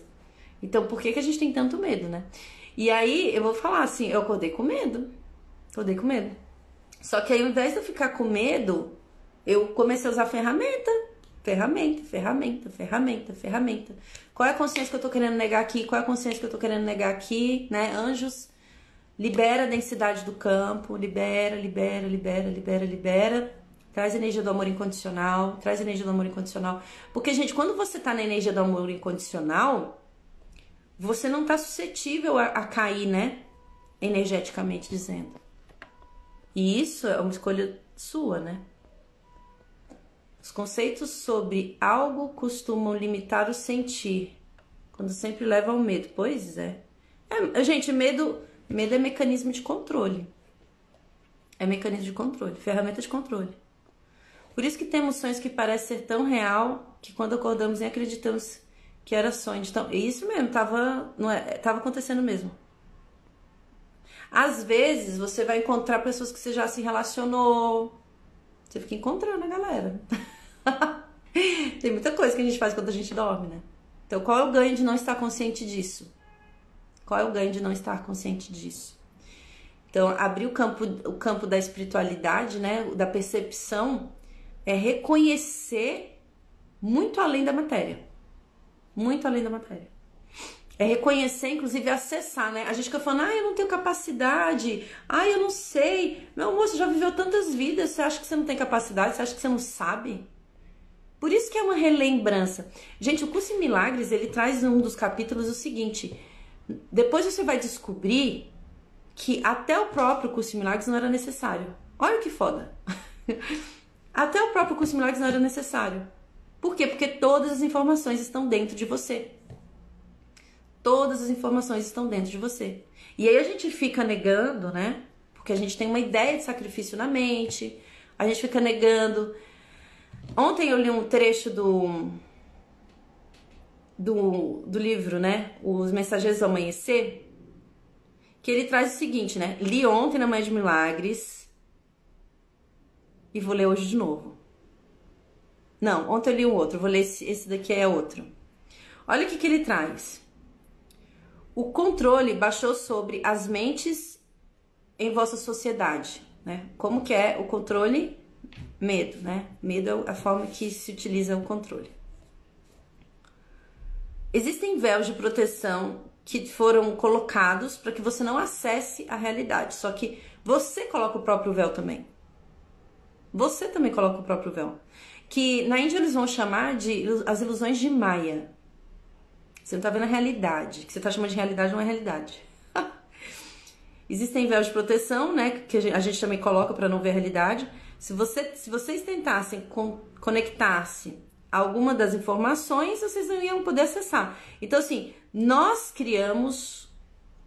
Então, por que, que a gente tem tanto medo, né? E aí, eu vou falar assim, eu acordei com medo. Acordei com medo. Só que aí, ao invés de eu ficar com medo, eu comecei a usar ferramenta. Ferramenta, ferramenta, ferramenta, ferramenta. Qual é a consciência que eu tô querendo negar aqui? Qual é a consciência que eu tô querendo negar aqui, né? Anjos, libera a densidade do campo, libera, libera, libera, libera, libera. Traz energia do amor incondicional, traz energia do amor incondicional. Porque, gente, quando você tá na energia do amor incondicional, você não tá suscetível a, a cair, né? Energeticamente dizendo. E isso é uma escolha sua, né? Os conceitos sobre algo costumam limitar o sentir, quando sempre leva ao medo. Pois é. é. Gente, medo, medo é mecanismo de controle. É mecanismo de controle, ferramenta de controle. Por isso que temos sonhos que parecem ser tão real que quando acordamos nem acreditamos que era sonho. Então, isso mesmo, tava, não é, tava acontecendo mesmo. Às vezes você vai encontrar pessoas que você já se relacionou. Você fica encontrando a galera. Tem muita coisa que a gente faz quando a gente dorme, né? Então, qual é o ganho de não estar consciente disso? Qual é o ganho de não estar consciente disso? Então, abrir o campo, o campo da espiritualidade, né, da percepção, é reconhecer muito além da matéria. Muito além da matéria. É reconhecer, inclusive acessar, né? A gente fica falando, ah, eu não tenho capacidade, ah, eu não sei. Meu você já viveu tantas vidas, você acha que você não tem capacidade, você acha que você não sabe? Por isso que é uma relembrança. Gente, o curso em milagres, ele traz um dos capítulos o seguinte: depois você vai descobrir que até o próprio curso em milagres não era necessário. Olha que foda. até o próprio curso em milagres não era necessário. Por quê? Porque todas as informações estão dentro de você. Todas as informações estão dentro de você. E aí a gente fica negando, né? Porque a gente tem uma ideia de sacrifício na mente, a gente fica negando Ontem eu li um trecho do, do, do livro, né? Os Mensageiros do Amanhecer, que ele traz o seguinte, né? Li ontem na Mãe de Milagres e vou ler hoje de novo. Não, ontem eu li um outro, vou ler esse, esse daqui é outro. Olha o que, que ele traz. O controle baixou sobre as mentes em vossa sociedade, né? Como que é o controle Medo, né? Medo é a forma que se utiliza o controle. Existem véus de proteção que foram colocados para que você não acesse a realidade. Só que você coloca o próprio véu também. Você também coloca o próprio véu. Que na Índia eles vão chamar de as ilusões de Maia. Você não está vendo a realidade. O que você está chamando de realidade não é realidade. Existem véus de proteção, né? Que a gente também coloca para não ver a realidade. Se, você, se vocês tentassem con conectar-se alguma das informações, vocês não iam poder acessar. Então, assim, nós criamos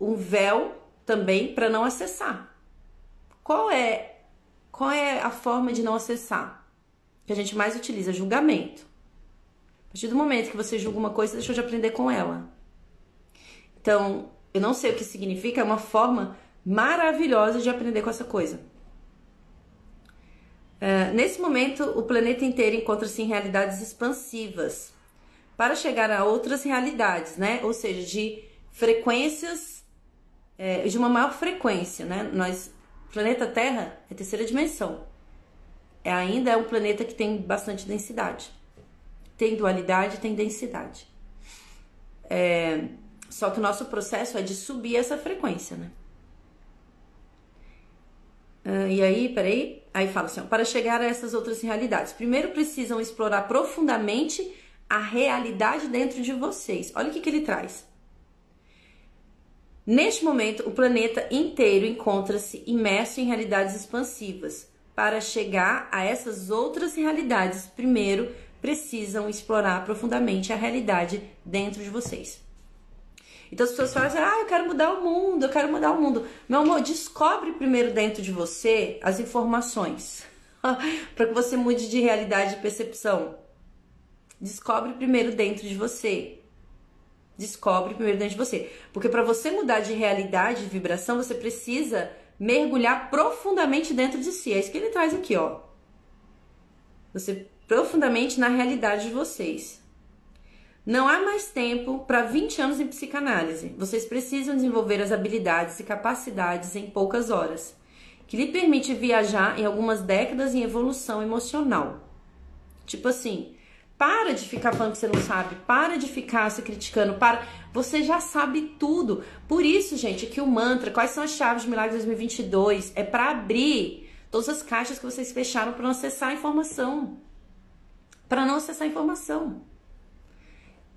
um véu também para não acessar. Qual é, qual é a forma de não acessar? Que a gente mais utiliza? Julgamento. A partir do momento que você julga uma coisa, deixou de aprender com ela. Então, eu não sei o que significa, é uma forma maravilhosa de aprender com essa coisa. Uh, nesse momento, o planeta inteiro encontra-se em realidades expansivas para chegar a outras realidades, né? Ou seja, de frequências, é, de uma maior frequência, né? Nós, planeta Terra é terceira dimensão. É, ainda é um planeta que tem bastante densidade. Tem dualidade, tem densidade. É, só que o nosso processo é de subir essa frequência, né? Uh, e aí, peraí, aí fala assim: ó, para chegar a essas outras realidades, primeiro precisam explorar profundamente a realidade dentro de vocês. Olha o que, que ele traz. Neste momento, o planeta inteiro encontra-se imerso em realidades expansivas. Para chegar a essas outras realidades, primeiro precisam explorar profundamente a realidade dentro de vocês. Então as pessoas falam assim: ah, eu quero mudar o mundo, eu quero mudar o mundo. Meu amor, descobre primeiro dentro de você as informações para que você mude de realidade e percepção. Descobre primeiro dentro de você. Descobre primeiro dentro de você. Porque para você mudar de realidade, de vibração, você precisa mergulhar profundamente dentro de si. É isso que ele traz aqui, ó. Você profundamente na realidade de vocês. Não há mais tempo para 20 anos em psicanálise. Vocês precisam desenvolver as habilidades e capacidades em poucas horas, que lhe permite viajar em algumas décadas em evolução emocional. Tipo assim, para de ficar falando que você não sabe, para de ficar se criticando, para. Você já sabe tudo. Por isso, gente, que o mantra, quais são as chaves de milagre 2022, é para abrir todas as caixas que vocês fecharam para não acessar a informação. Para não acessar a informação.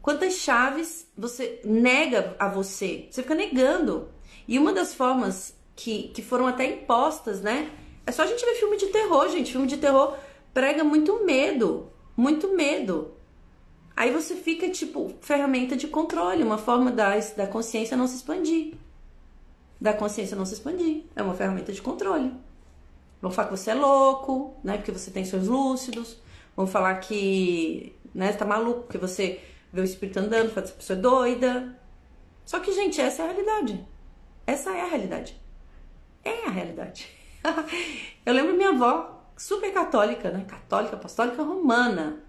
Quantas chaves você nega a você? Você fica negando. E uma das formas que, que foram até impostas, né? É só a gente ver filme de terror, gente. Filme de terror prega muito medo muito medo. Aí você fica tipo ferramenta de controle, uma forma da, da consciência não se expandir. Da consciência não se expandir. É uma ferramenta de controle. Vão falar que você é louco, né? Porque você tem seus lúcidos. Vão falar que né, você tá maluco, porque você vê o espírito andando, fala essa pessoa é doida. Só que, gente, essa é a realidade. Essa é a realidade. É a realidade. Eu lembro minha avó super católica, né? Católica, apostólica romana,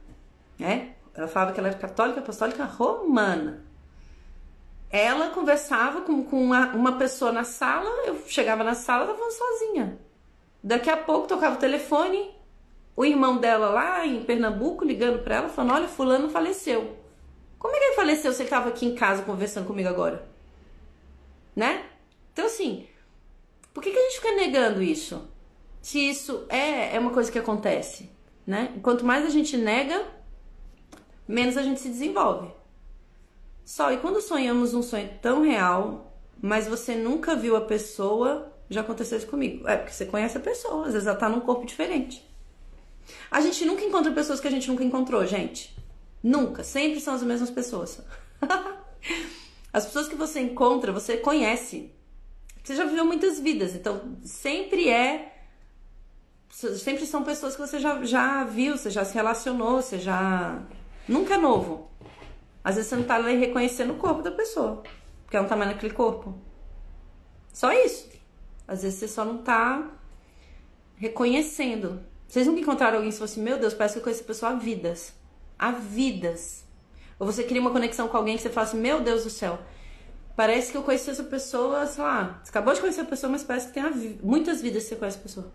né? Ela falava que ela era católica, apostólica romana. Ela conversava com, com uma, uma pessoa na sala, eu chegava na sala, ela falando sozinha. Daqui a pouco tocava o telefone, o irmão dela lá em Pernambuco ligando para ela, falando: Olha, Fulano faleceu. Como é que ele faleceu se ele estava aqui em casa conversando comigo agora? Né? Então, assim, por que, que a gente fica negando isso? se isso é, é uma coisa que acontece, né? Quanto mais a gente nega, menos a gente se desenvolve. Só, e quando sonhamos um sonho tão real, mas você nunca viu a pessoa, já aconteceu isso comigo. É porque você conhece a pessoa, às vezes ela tá num corpo diferente. A gente nunca encontra pessoas que a gente nunca encontrou, gente. Nunca. Sempre são as mesmas pessoas. as pessoas que você encontra, você conhece. Você já viveu muitas vidas, então sempre é sempre são pessoas que você já, já viu, você já se relacionou, você já. Nunca é novo. Às vezes você não tá ali reconhecendo o corpo da pessoa, porque ela não tá mais naquele corpo. Só isso. Às vezes você só não tá reconhecendo. Vocês nunca encontraram alguém que falou assim: Meu Deus, parece que eu conheço essa pessoa há vidas. Há vidas. Ou você cria uma conexão com alguém que você fala assim: Meu Deus do céu, parece que eu conheci essa pessoa, sei lá. Você acabou de conhecer a pessoa, mas parece que tem muitas vidas que você conhece a pessoa.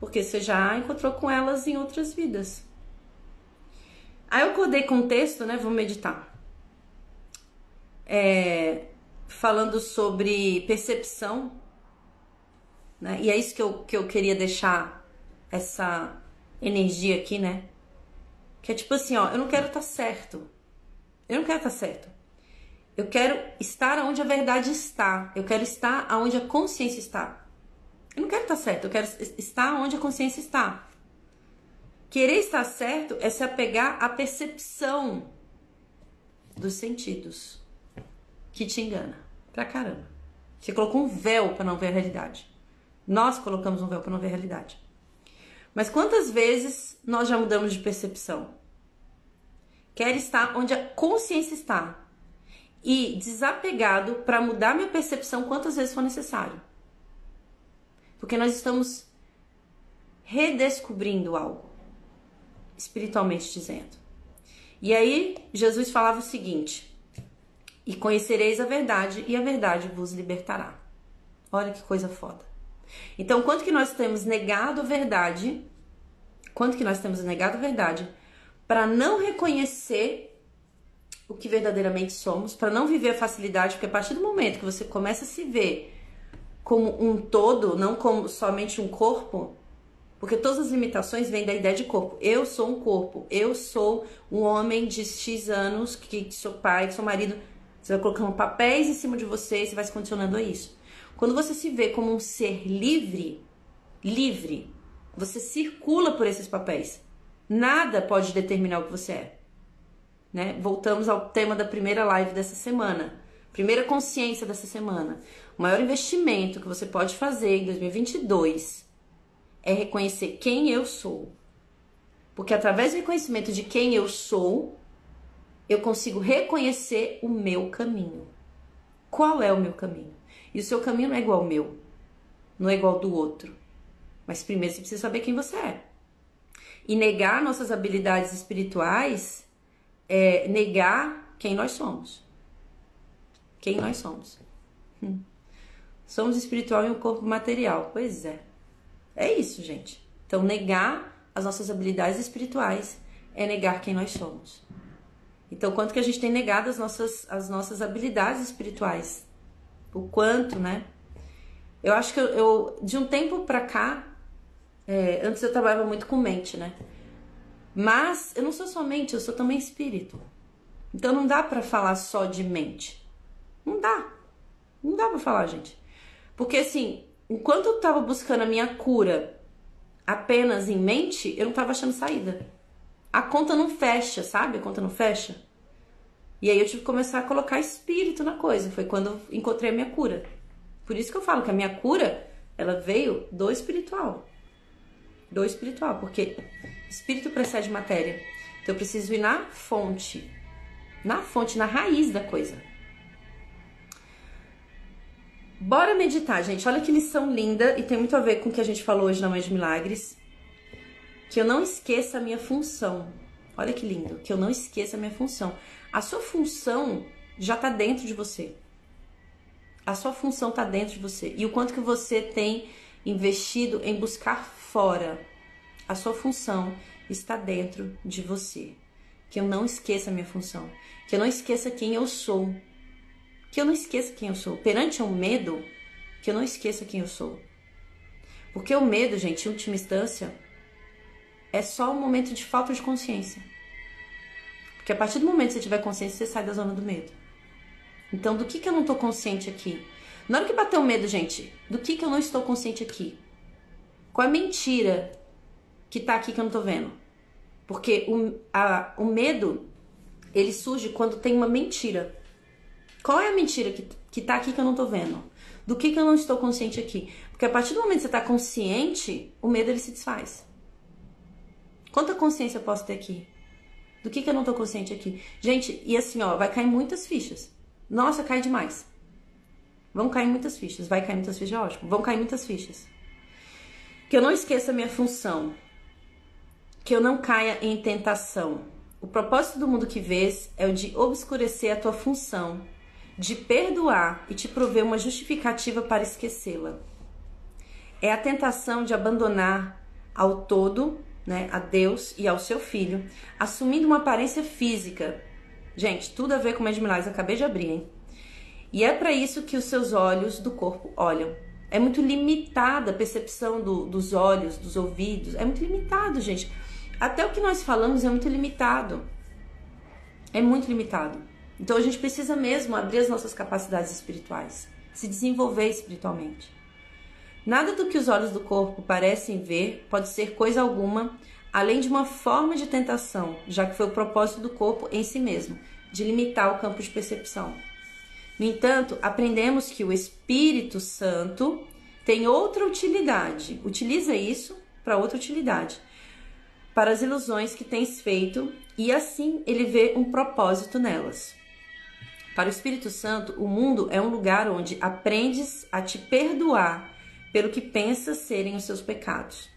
Porque você já encontrou com elas em outras vidas. Aí eu acordei com um texto, né? Vou meditar. É, falando sobre percepção. Né? E é isso que eu, que eu queria deixar essa energia aqui, né? Que é tipo assim, ó, eu não quero estar tá certo. Eu não quero estar tá certo. Eu quero estar onde a verdade está. Eu quero estar onde a consciência está. Eu não quero estar certo, eu quero estar onde a consciência está. Querer estar certo é se apegar à percepção dos sentidos que te engana pra caramba. Você colocou um véu para não ver a realidade. Nós colocamos um véu para não ver a realidade. Mas quantas vezes nós já mudamos de percepção? Quero estar onde a consciência está. E desapegado para mudar minha percepção quantas vezes for necessário. Porque nós estamos redescobrindo algo, espiritualmente dizendo. E aí, Jesus falava o seguinte: E conhecereis a verdade, e a verdade vos libertará. Olha que coisa foda. Então, quanto que nós temos negado a verdade, quanto que nós temos negado a verdade, para não reconhecer o que verdadeiramente somos, para não viver a facilidade, porque a partir do momento que você começa a se ver como um todo, não como somente um corpo, porque todas as limitações vêm da ideia de corpo. Eu sou um corpo, eu sou um homem de X anos, que sou pai, que sou marido. Você vai colocando papéis em cima de você e você vai se condicionando a isso. Quando você se vê como um ser livre, livre, você circula por esses papéis. Nada pode determinar o que você é. Né? Voltamos ao tema da primeira live dessa semana. Primeira consciência dessa semana. O maior investimento que você pode fazer em 2022 é reconhecer quem eu sou. Porque através do reconhecimento de quem eu sou, eu consigo reconhecer o meu caminho. Qual é o meu caminho? E o seu caminho não é igual ao meu, não é igual ao do outro. Mas primeiro você precisa saber quem você é. E negar nossas habilidades espirituais é negar quem nós somos. Quem nós somos. Hum. Somos espiritual em um corpo material. Pois é. É isso, gente. Então, negar as nossas habilidades espirituais é negar quem nós somos. Então, quanto que a gente tem negado as nossas, as nossas habilidades espirituais? O quanto, né? Eu acho que eu, eu de um tempo pra cá, é, antes eu trabalhava muito com mente, né? Mas eu não sou só mente, eu sou também espírito. Então não dá para falar só de mente. Não dá. Não dá para falar, gente. Porque assim, enquanto eu tava buscando a minha cura apenas em mente, eu não tava achando saída a conta não fecha, sabe? A conta não fecha. E aí eu tive que começar a colocar espírito na coisa. Foi quando eu encontrei a minha cura. Por isso que eu falo que a minha cura, ela veio do espiritual. Do espiritual, porque espírito precede matéria. Então eu preciso ir na fonte. Na fonte, na raiz da coisa. Bora meditar, gente. Olha que lição linda e tem muito a ver com o que a gente falou hoje na Mãe de Milagres que eu não esqueça a minha função. Olha que lindo, que eu não esqueça a minha função. A sua função já está dentro de você. A sua função está dentro de você. E o quanto que você tem investido em buscar fora. A sua função está dentro de você. Que eu não esqueça a minha função. Que eu não esqueça quem eu sou. Que eu não esqueça quem eu sou. Perante o medo, que eu não esqueça quem eu sou. Porque o medo, gente, em última instância, é só um momento de falta de consciência. Porque a partir do momento que você tiver consciência, você sai da zona do medo. Então, do que, que eu não estou consciente aqui? Na hora que bater o medo, gente, do que, que eu não estou consciente aqui? Qual é a mentira que está aqui que eu não estou vendo? Porque o, a, o medo, ele surge quando tem uma mentira. Qual é a mentira que, que tá aqui que eu não estou vendo? Do que, que eu não estou consciente aqui? Porque a partir do momento que você está consciente, o medo ele se desfaz. Quanta consciência eu posso ter aqui? Do que, que eu não tô consciente aqui? Gente, e assim, ó, vai cair muitas fichas. Nossa, cai demais. Vão cair muitas fichas. Vai cair muitas fichas, é ótimo. Vão cair muitas fichas. Que eu não esqueça a minha função. Que eu não caia em tentação. O propósito do mundo que vês é o de obscurecer a tua função, de perdoar e te prover uma justificativa para esquecê-la. É a tentação de abandonar ao todo né, a Deus e ao seu filho, assumindo uma aparência física. Gente, tudo a ver com Mãe Milagres, acabei de abrir, hein? E é para isso que os seus olhos do corpo olham. É muito limitada a percepção do, dos olhos, dos ouvidos. É muito limitado, gente. Até o que nós falamos é muito limitado. É muito limitado. Então a gente precisa mesmo abrir as nossas capacidades espirituais, se desenvolver espiritualmente. Nada do que os olhos do corpo parecem ver pode ser coisa alguma além de uma forma de tentação, já que foi o propósito do corpo em si mesmo, de limitar o campo de percepção. No entanto, aprendemos que o Espírito Santo tem outra utilidade, utiliza isso para outra utilidade, para as ilusões que tens feito, e assim ele vê um propósito nelas. Para o Espírito Santo, o mundo é um lugar onde aprendes a te perdoar pelo que pensa serem os seus pecados.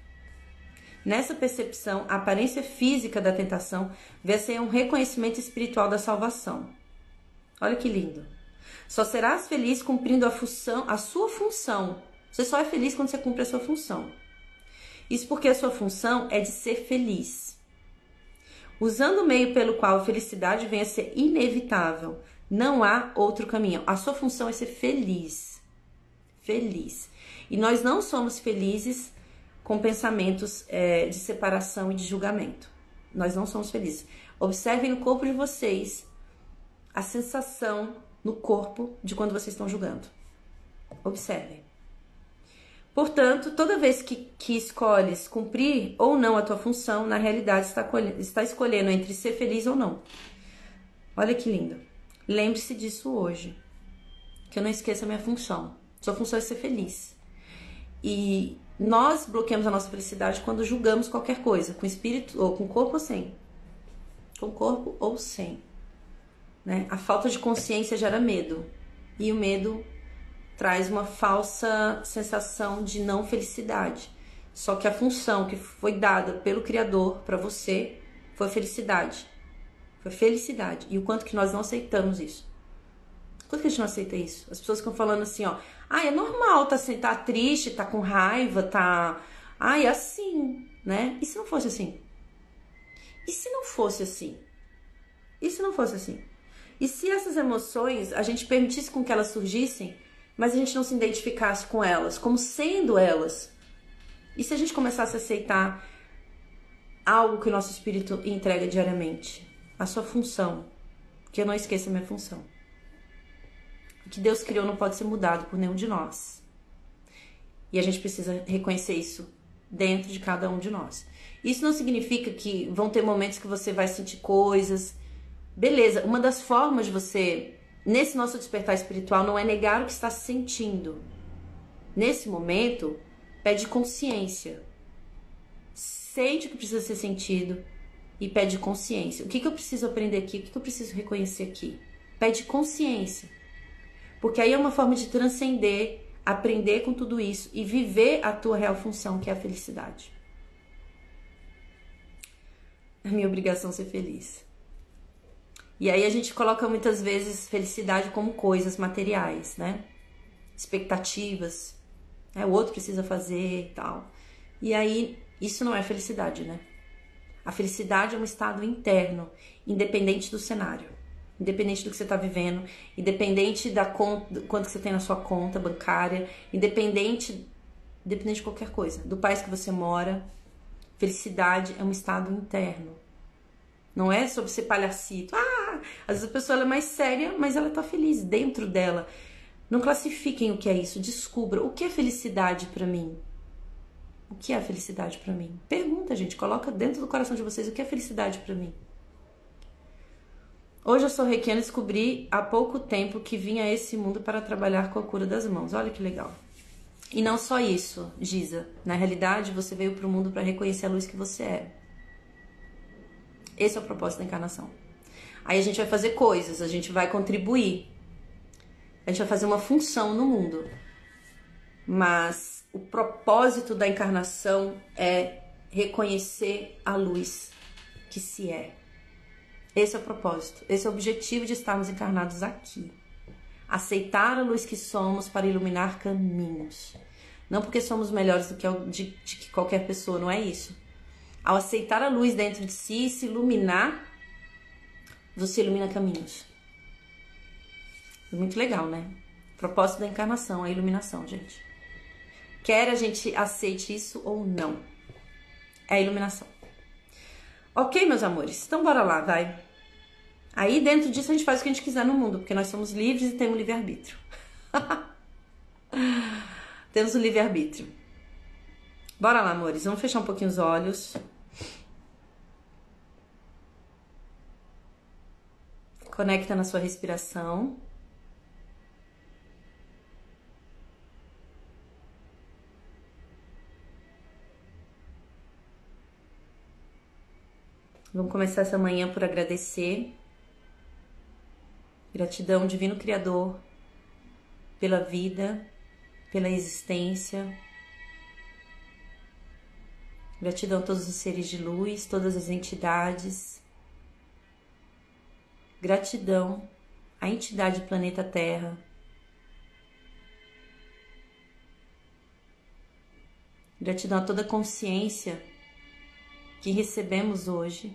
Nessa percepção, a aparência física da tentação vê ser um reconhecimento espiritual da salvação. Olha que lindo. Só serás feliz cumprindo a função, a sua função. Você só é feliz quando você cumpre a sua função. Isso porque a sua função é de ser feliz. Usando o meio pelo qual a felicidade vem a ser inevitável, não há outro caminho. A sua função é ser feliz. Feliz. E nós não somos felizes com pensamentos é, de separação e de julgamento. Nós não somos felizes. Observem no corpo de vocês a sensação no corpo de quando vocês estão julgando. Observem. Portanto, toda vez que, que escolhes cumprir ou não a tua função, na realidade está, está escolhendo entre ser feliz ou não. Olha que lindo. Lembre-se disso hoje. Que eu não esqueça a minha função. Sua função é ser feliz. E nós bloqueamos a nossa felicidade quando julgamos qualquer coisa, com espírito ou com corpo ou sem. Com corpo ou sem. Né? A falta de consciência gera medo. E o medo traz uma falsa sensação de não felicidade. Só que a função que foi dada pelo Criador para você foi felicidade. Foi felicidade. E o quanto que nós não aceitamos isso. Quanto que a gente não aceita isso? As pessoas ficam falando assim, ó. Ah, é normal tá, assim, tá triste, tá com raiva, tá. Ah, é assim, né? E se não fosse assim? E se não fosse assim? E se não fosse assim? E se essas emoções a gente permitisse com que elas surgissem, mas a gente não se identificasse com elas, como sendo elas? E se a gente começasse a aceitar algo que o nosso espírito entrega diariamente? A sua função. Que eu não esqueça a minha função. Que Deus criou não pode ser mudado por nenhum de nós. E a gente precisa reconhecer isso dentro de cada um de nós. Isso não significa que vão ter momentos que você vai sentir coisas, Beleza, uma das formas de você, nesse nosso despertar espiritual, não é negar o que está sentindo. Nesse momento, pede consciência. Sente o que precisa ser sentido e pede consciência. O que, que eu preciso aprender aqui? O que, que eu preciso reconhecer aqui? Pede consciência. Porque aí é uma forma de transcender, aprender com tudo isso e viver a tua real função, que é a felicidade. É minha obrigação ser feliz. E aí a gente coloca muitas vezes felicidade como coisas materiais, né? Expectativas, né? o outro precisa fazer e tal. E aí isso não é felicidade, né? A felicidade é um estado interno, independente do cenário, independente do que você está vivendo, independente da conta, quanto que você tem na sua conta bancária, independente, independente de qualquer coisa, do país que você mora. Felicidade é um estado interno. Não é sobre ser palhacito. Ah, às vezes a pessoa é mais séria, mas ela tá feliz dentro dela. Não classifiquem o que é isso, descubra o que é felicidade para mim. O que é felicidade para mim? Pergunta, gente, coloca dentro do coração de vocês o que é felicidade para mim. Hoje eu sou reikiana e descobri há pouco tempo que vim a esse mundo para trabalhar com a cura das mãos. Olha que legal. E não só isso, Giza. Na realidade, você veio para o mundo para reconhecer a luz que você é. Esse é o propósito da encarnação. Aí a gente vai fazer coisas, a gente vai contribuir, a gente vai fazer uma função no mundo. Mas o propósito da encarnação é reconhecer a luz que se é. Esse é o propósito, esse é o objetivo de estarmos encarnados aqui. Aceitar a luz que somos para iluminar caminhos. Não porque somos melhores do que de, de qualquer pessoa, não é isso. Ao aceitar a luz dentro de si e se iluminar, você ilumina caminhos. Muito legal, né? Propósito da encarnação, a iluminação, gente. Quer a gente aceite isso ou não. É a iluminação. Ok, meus amores? Então bora lá, vai. Aí dentro disso a gente faz o que a gente quiser no mundo, porque nós somos livres e temos livre-arbítrio. temos o livre-arbítrio. Bora lá, amores. Vamos fechar um pouquinho os olhos. Conecta na sua respiração. Vamos começar essa manhã por agradecer. Gratidão, Divino Criador, pela vida, pela existência. Gratidão a todos os seres de luz, todas as entidades Gratidão à entidade planeta Terra. Gratidão a toda a consciência que recebemos hoje.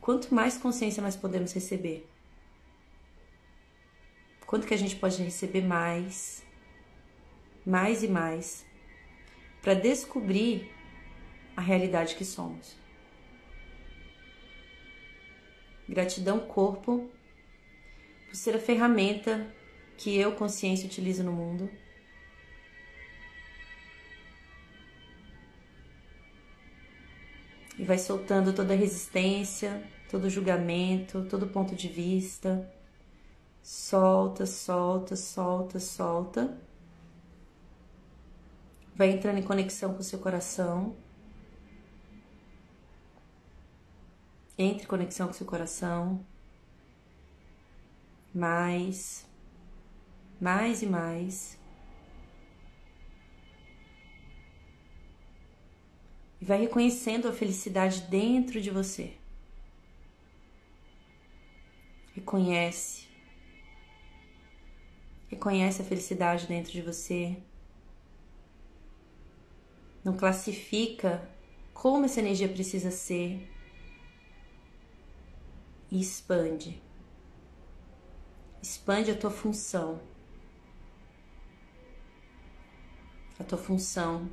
Quanto mais consciência nós podemos receber? Quanto que a gente pode receber mais, mais e mais, para descobrir a realidade que somos? Gratidão, corpo, por ser a ferramenta que eu, consciência, utilizo no mundo. E vai soltando toda a resistência, todo julgamento, todo ponto de vista. Solta, solta, solta, solta. Vai entrando em conexão com o seu coração. Entre em conexão com seu coração. Mais, mais e mais. E vai reconhecendo a felicidade dentro de você. Reconhece. Reconhece a felicidade dentro de você. Não classifica como essa energia precisa ser. E expande. Expande a tua função. A tua função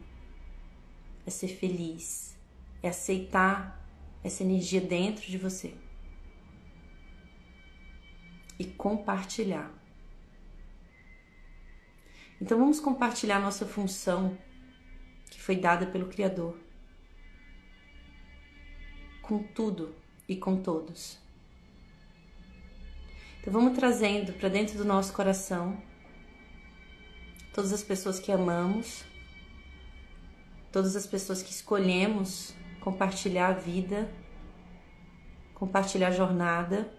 é ser feliz, é aceitar essa energia dentro de você e compartilhar. Então vamos compartilhar nossa função que foi dada pelo Criador com tudo e com todos. Então vamos trazendo para dentro do nosso coração todas as pessoas que amamos, todas as pessoas que escolhemos compartilhar a vida, compartilhar a jornada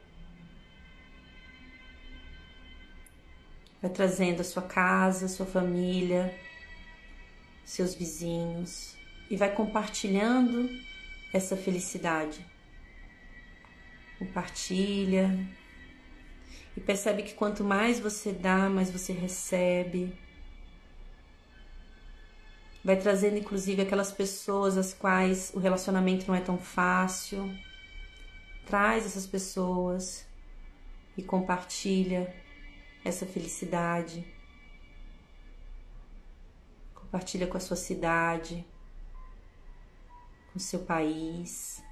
Vai trazendo a sua casa, a sua família, seus vizinhos e vai compartilhando essa felicidade. Compartilha e percebe que quanto mais você dá, mais você recebe. Vai trazendo inclusive aquelas pessoas às quais o relacionamento não é tão fácil. Traz essas pessoas e compartilha essa felicidade. Compartilha com a sua cidade, com o seu país,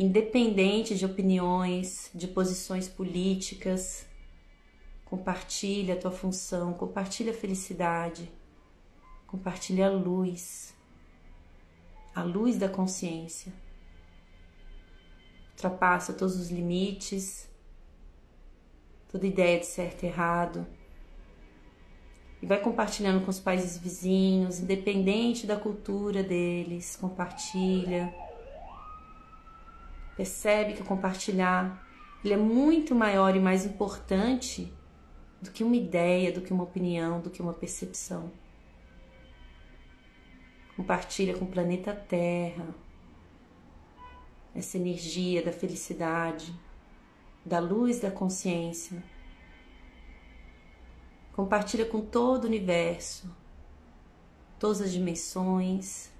independente de opiniões, de posições políticas. Compartilha a tua função, compartilha a felicidade, compartilha a luz, a luz da consciência. Ultrapassa todos os limites toda ideia de certo e errado. E vai compartilhando com os países vizinhos, independente da cultura deles, compartilha. Percebe que compartilhar ele é muito maior e mais importante do que uma ideia, do que uma opinião, do que uma percepção. Compartilha com o planeta Terra essa energia da felicidade da luz da consciência. Compartilha com todo o universo, todas as dimensões,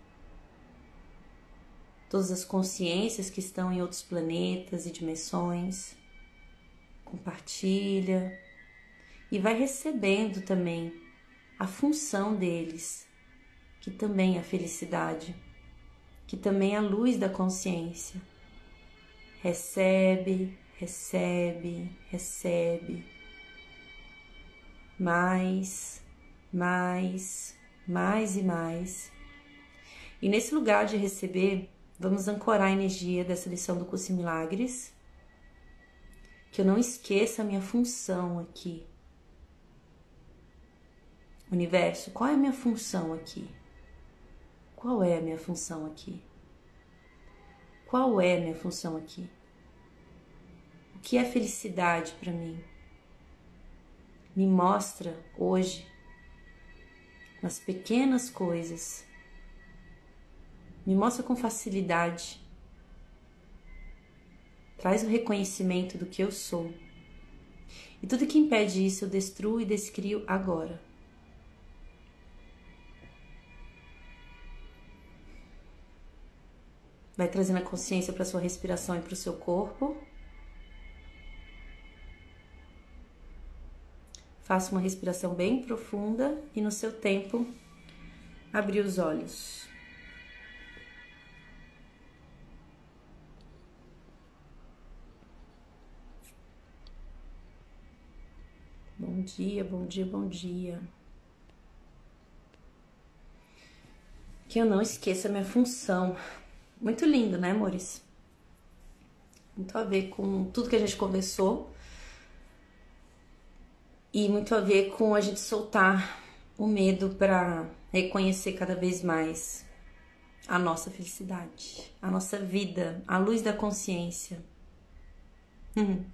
todas as consciências que estão em outros planetas e dimensões. Compartilha e vai recebendo também a função deles, que também é a felicidade, que também é a luz da consciência. Recebe, recebe, recebe. Mais, mais, mais e mais. E nesse lugar de receber, vamos ancorar a energia dessa lição do curso Milagres. Que eu não esqueça a minha função aqui. Universo, qual é a minha função aqui? Qual é a minha função aqui? Qual é a minha função aqui? que é felicidade para mim? Me mostra hoje, nas pequenas coisas, me mostra com facilidade, traz o reconhecimento do que eu sou. E tudo que impede isso eu destruo e descrio agora. Vai trazendo a consciência para sua respiração e para o seu corpo. Faça uma respiração bem profunda e no seu tempo abrir os olhos. Bom dia, bom dia, bom dia. Que eu não esqueça minha função. Muito lindo, né, amores? Muito a ver com tudo que a gente conversou e muito a ver com a gente soltar o medo para reconhecer cada vez mais a nossa felicidade, a nossa vida, a luz da consciência. Uhum.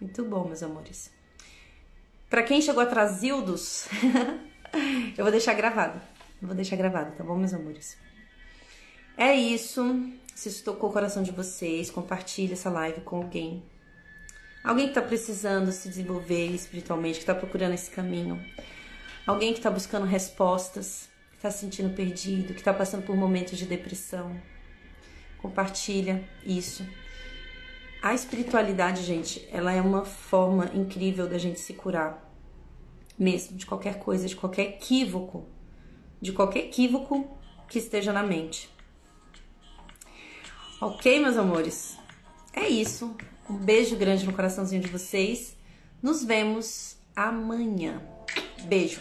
Muito bom, meus amores. Para quem chegou atrasildos, eu vou deixar gravado. Eu vou deixar gravado, tá bom, meus amores? É isso. Se isso tocou o coração de vocês, compartilhe essa live com alguém. Alguém que está precisando se desenvolver espiritualmente, que está procurando esse caminho. Alguém que está buscando respostas, que está se sentindo perdido, que está passando por momentos de depressão. Compartilha isso. A espiritualidade, gente, ela é uma forma incrível da gente se curar. Mesmo, de qualquer coisa, de qualquer equívoco. De qualquer equívoco que esteja na mente. Ok, meus amores? É isso. Um beijo grande no coraçãozinho de vocês. Nos vemos amanhã. Beijo.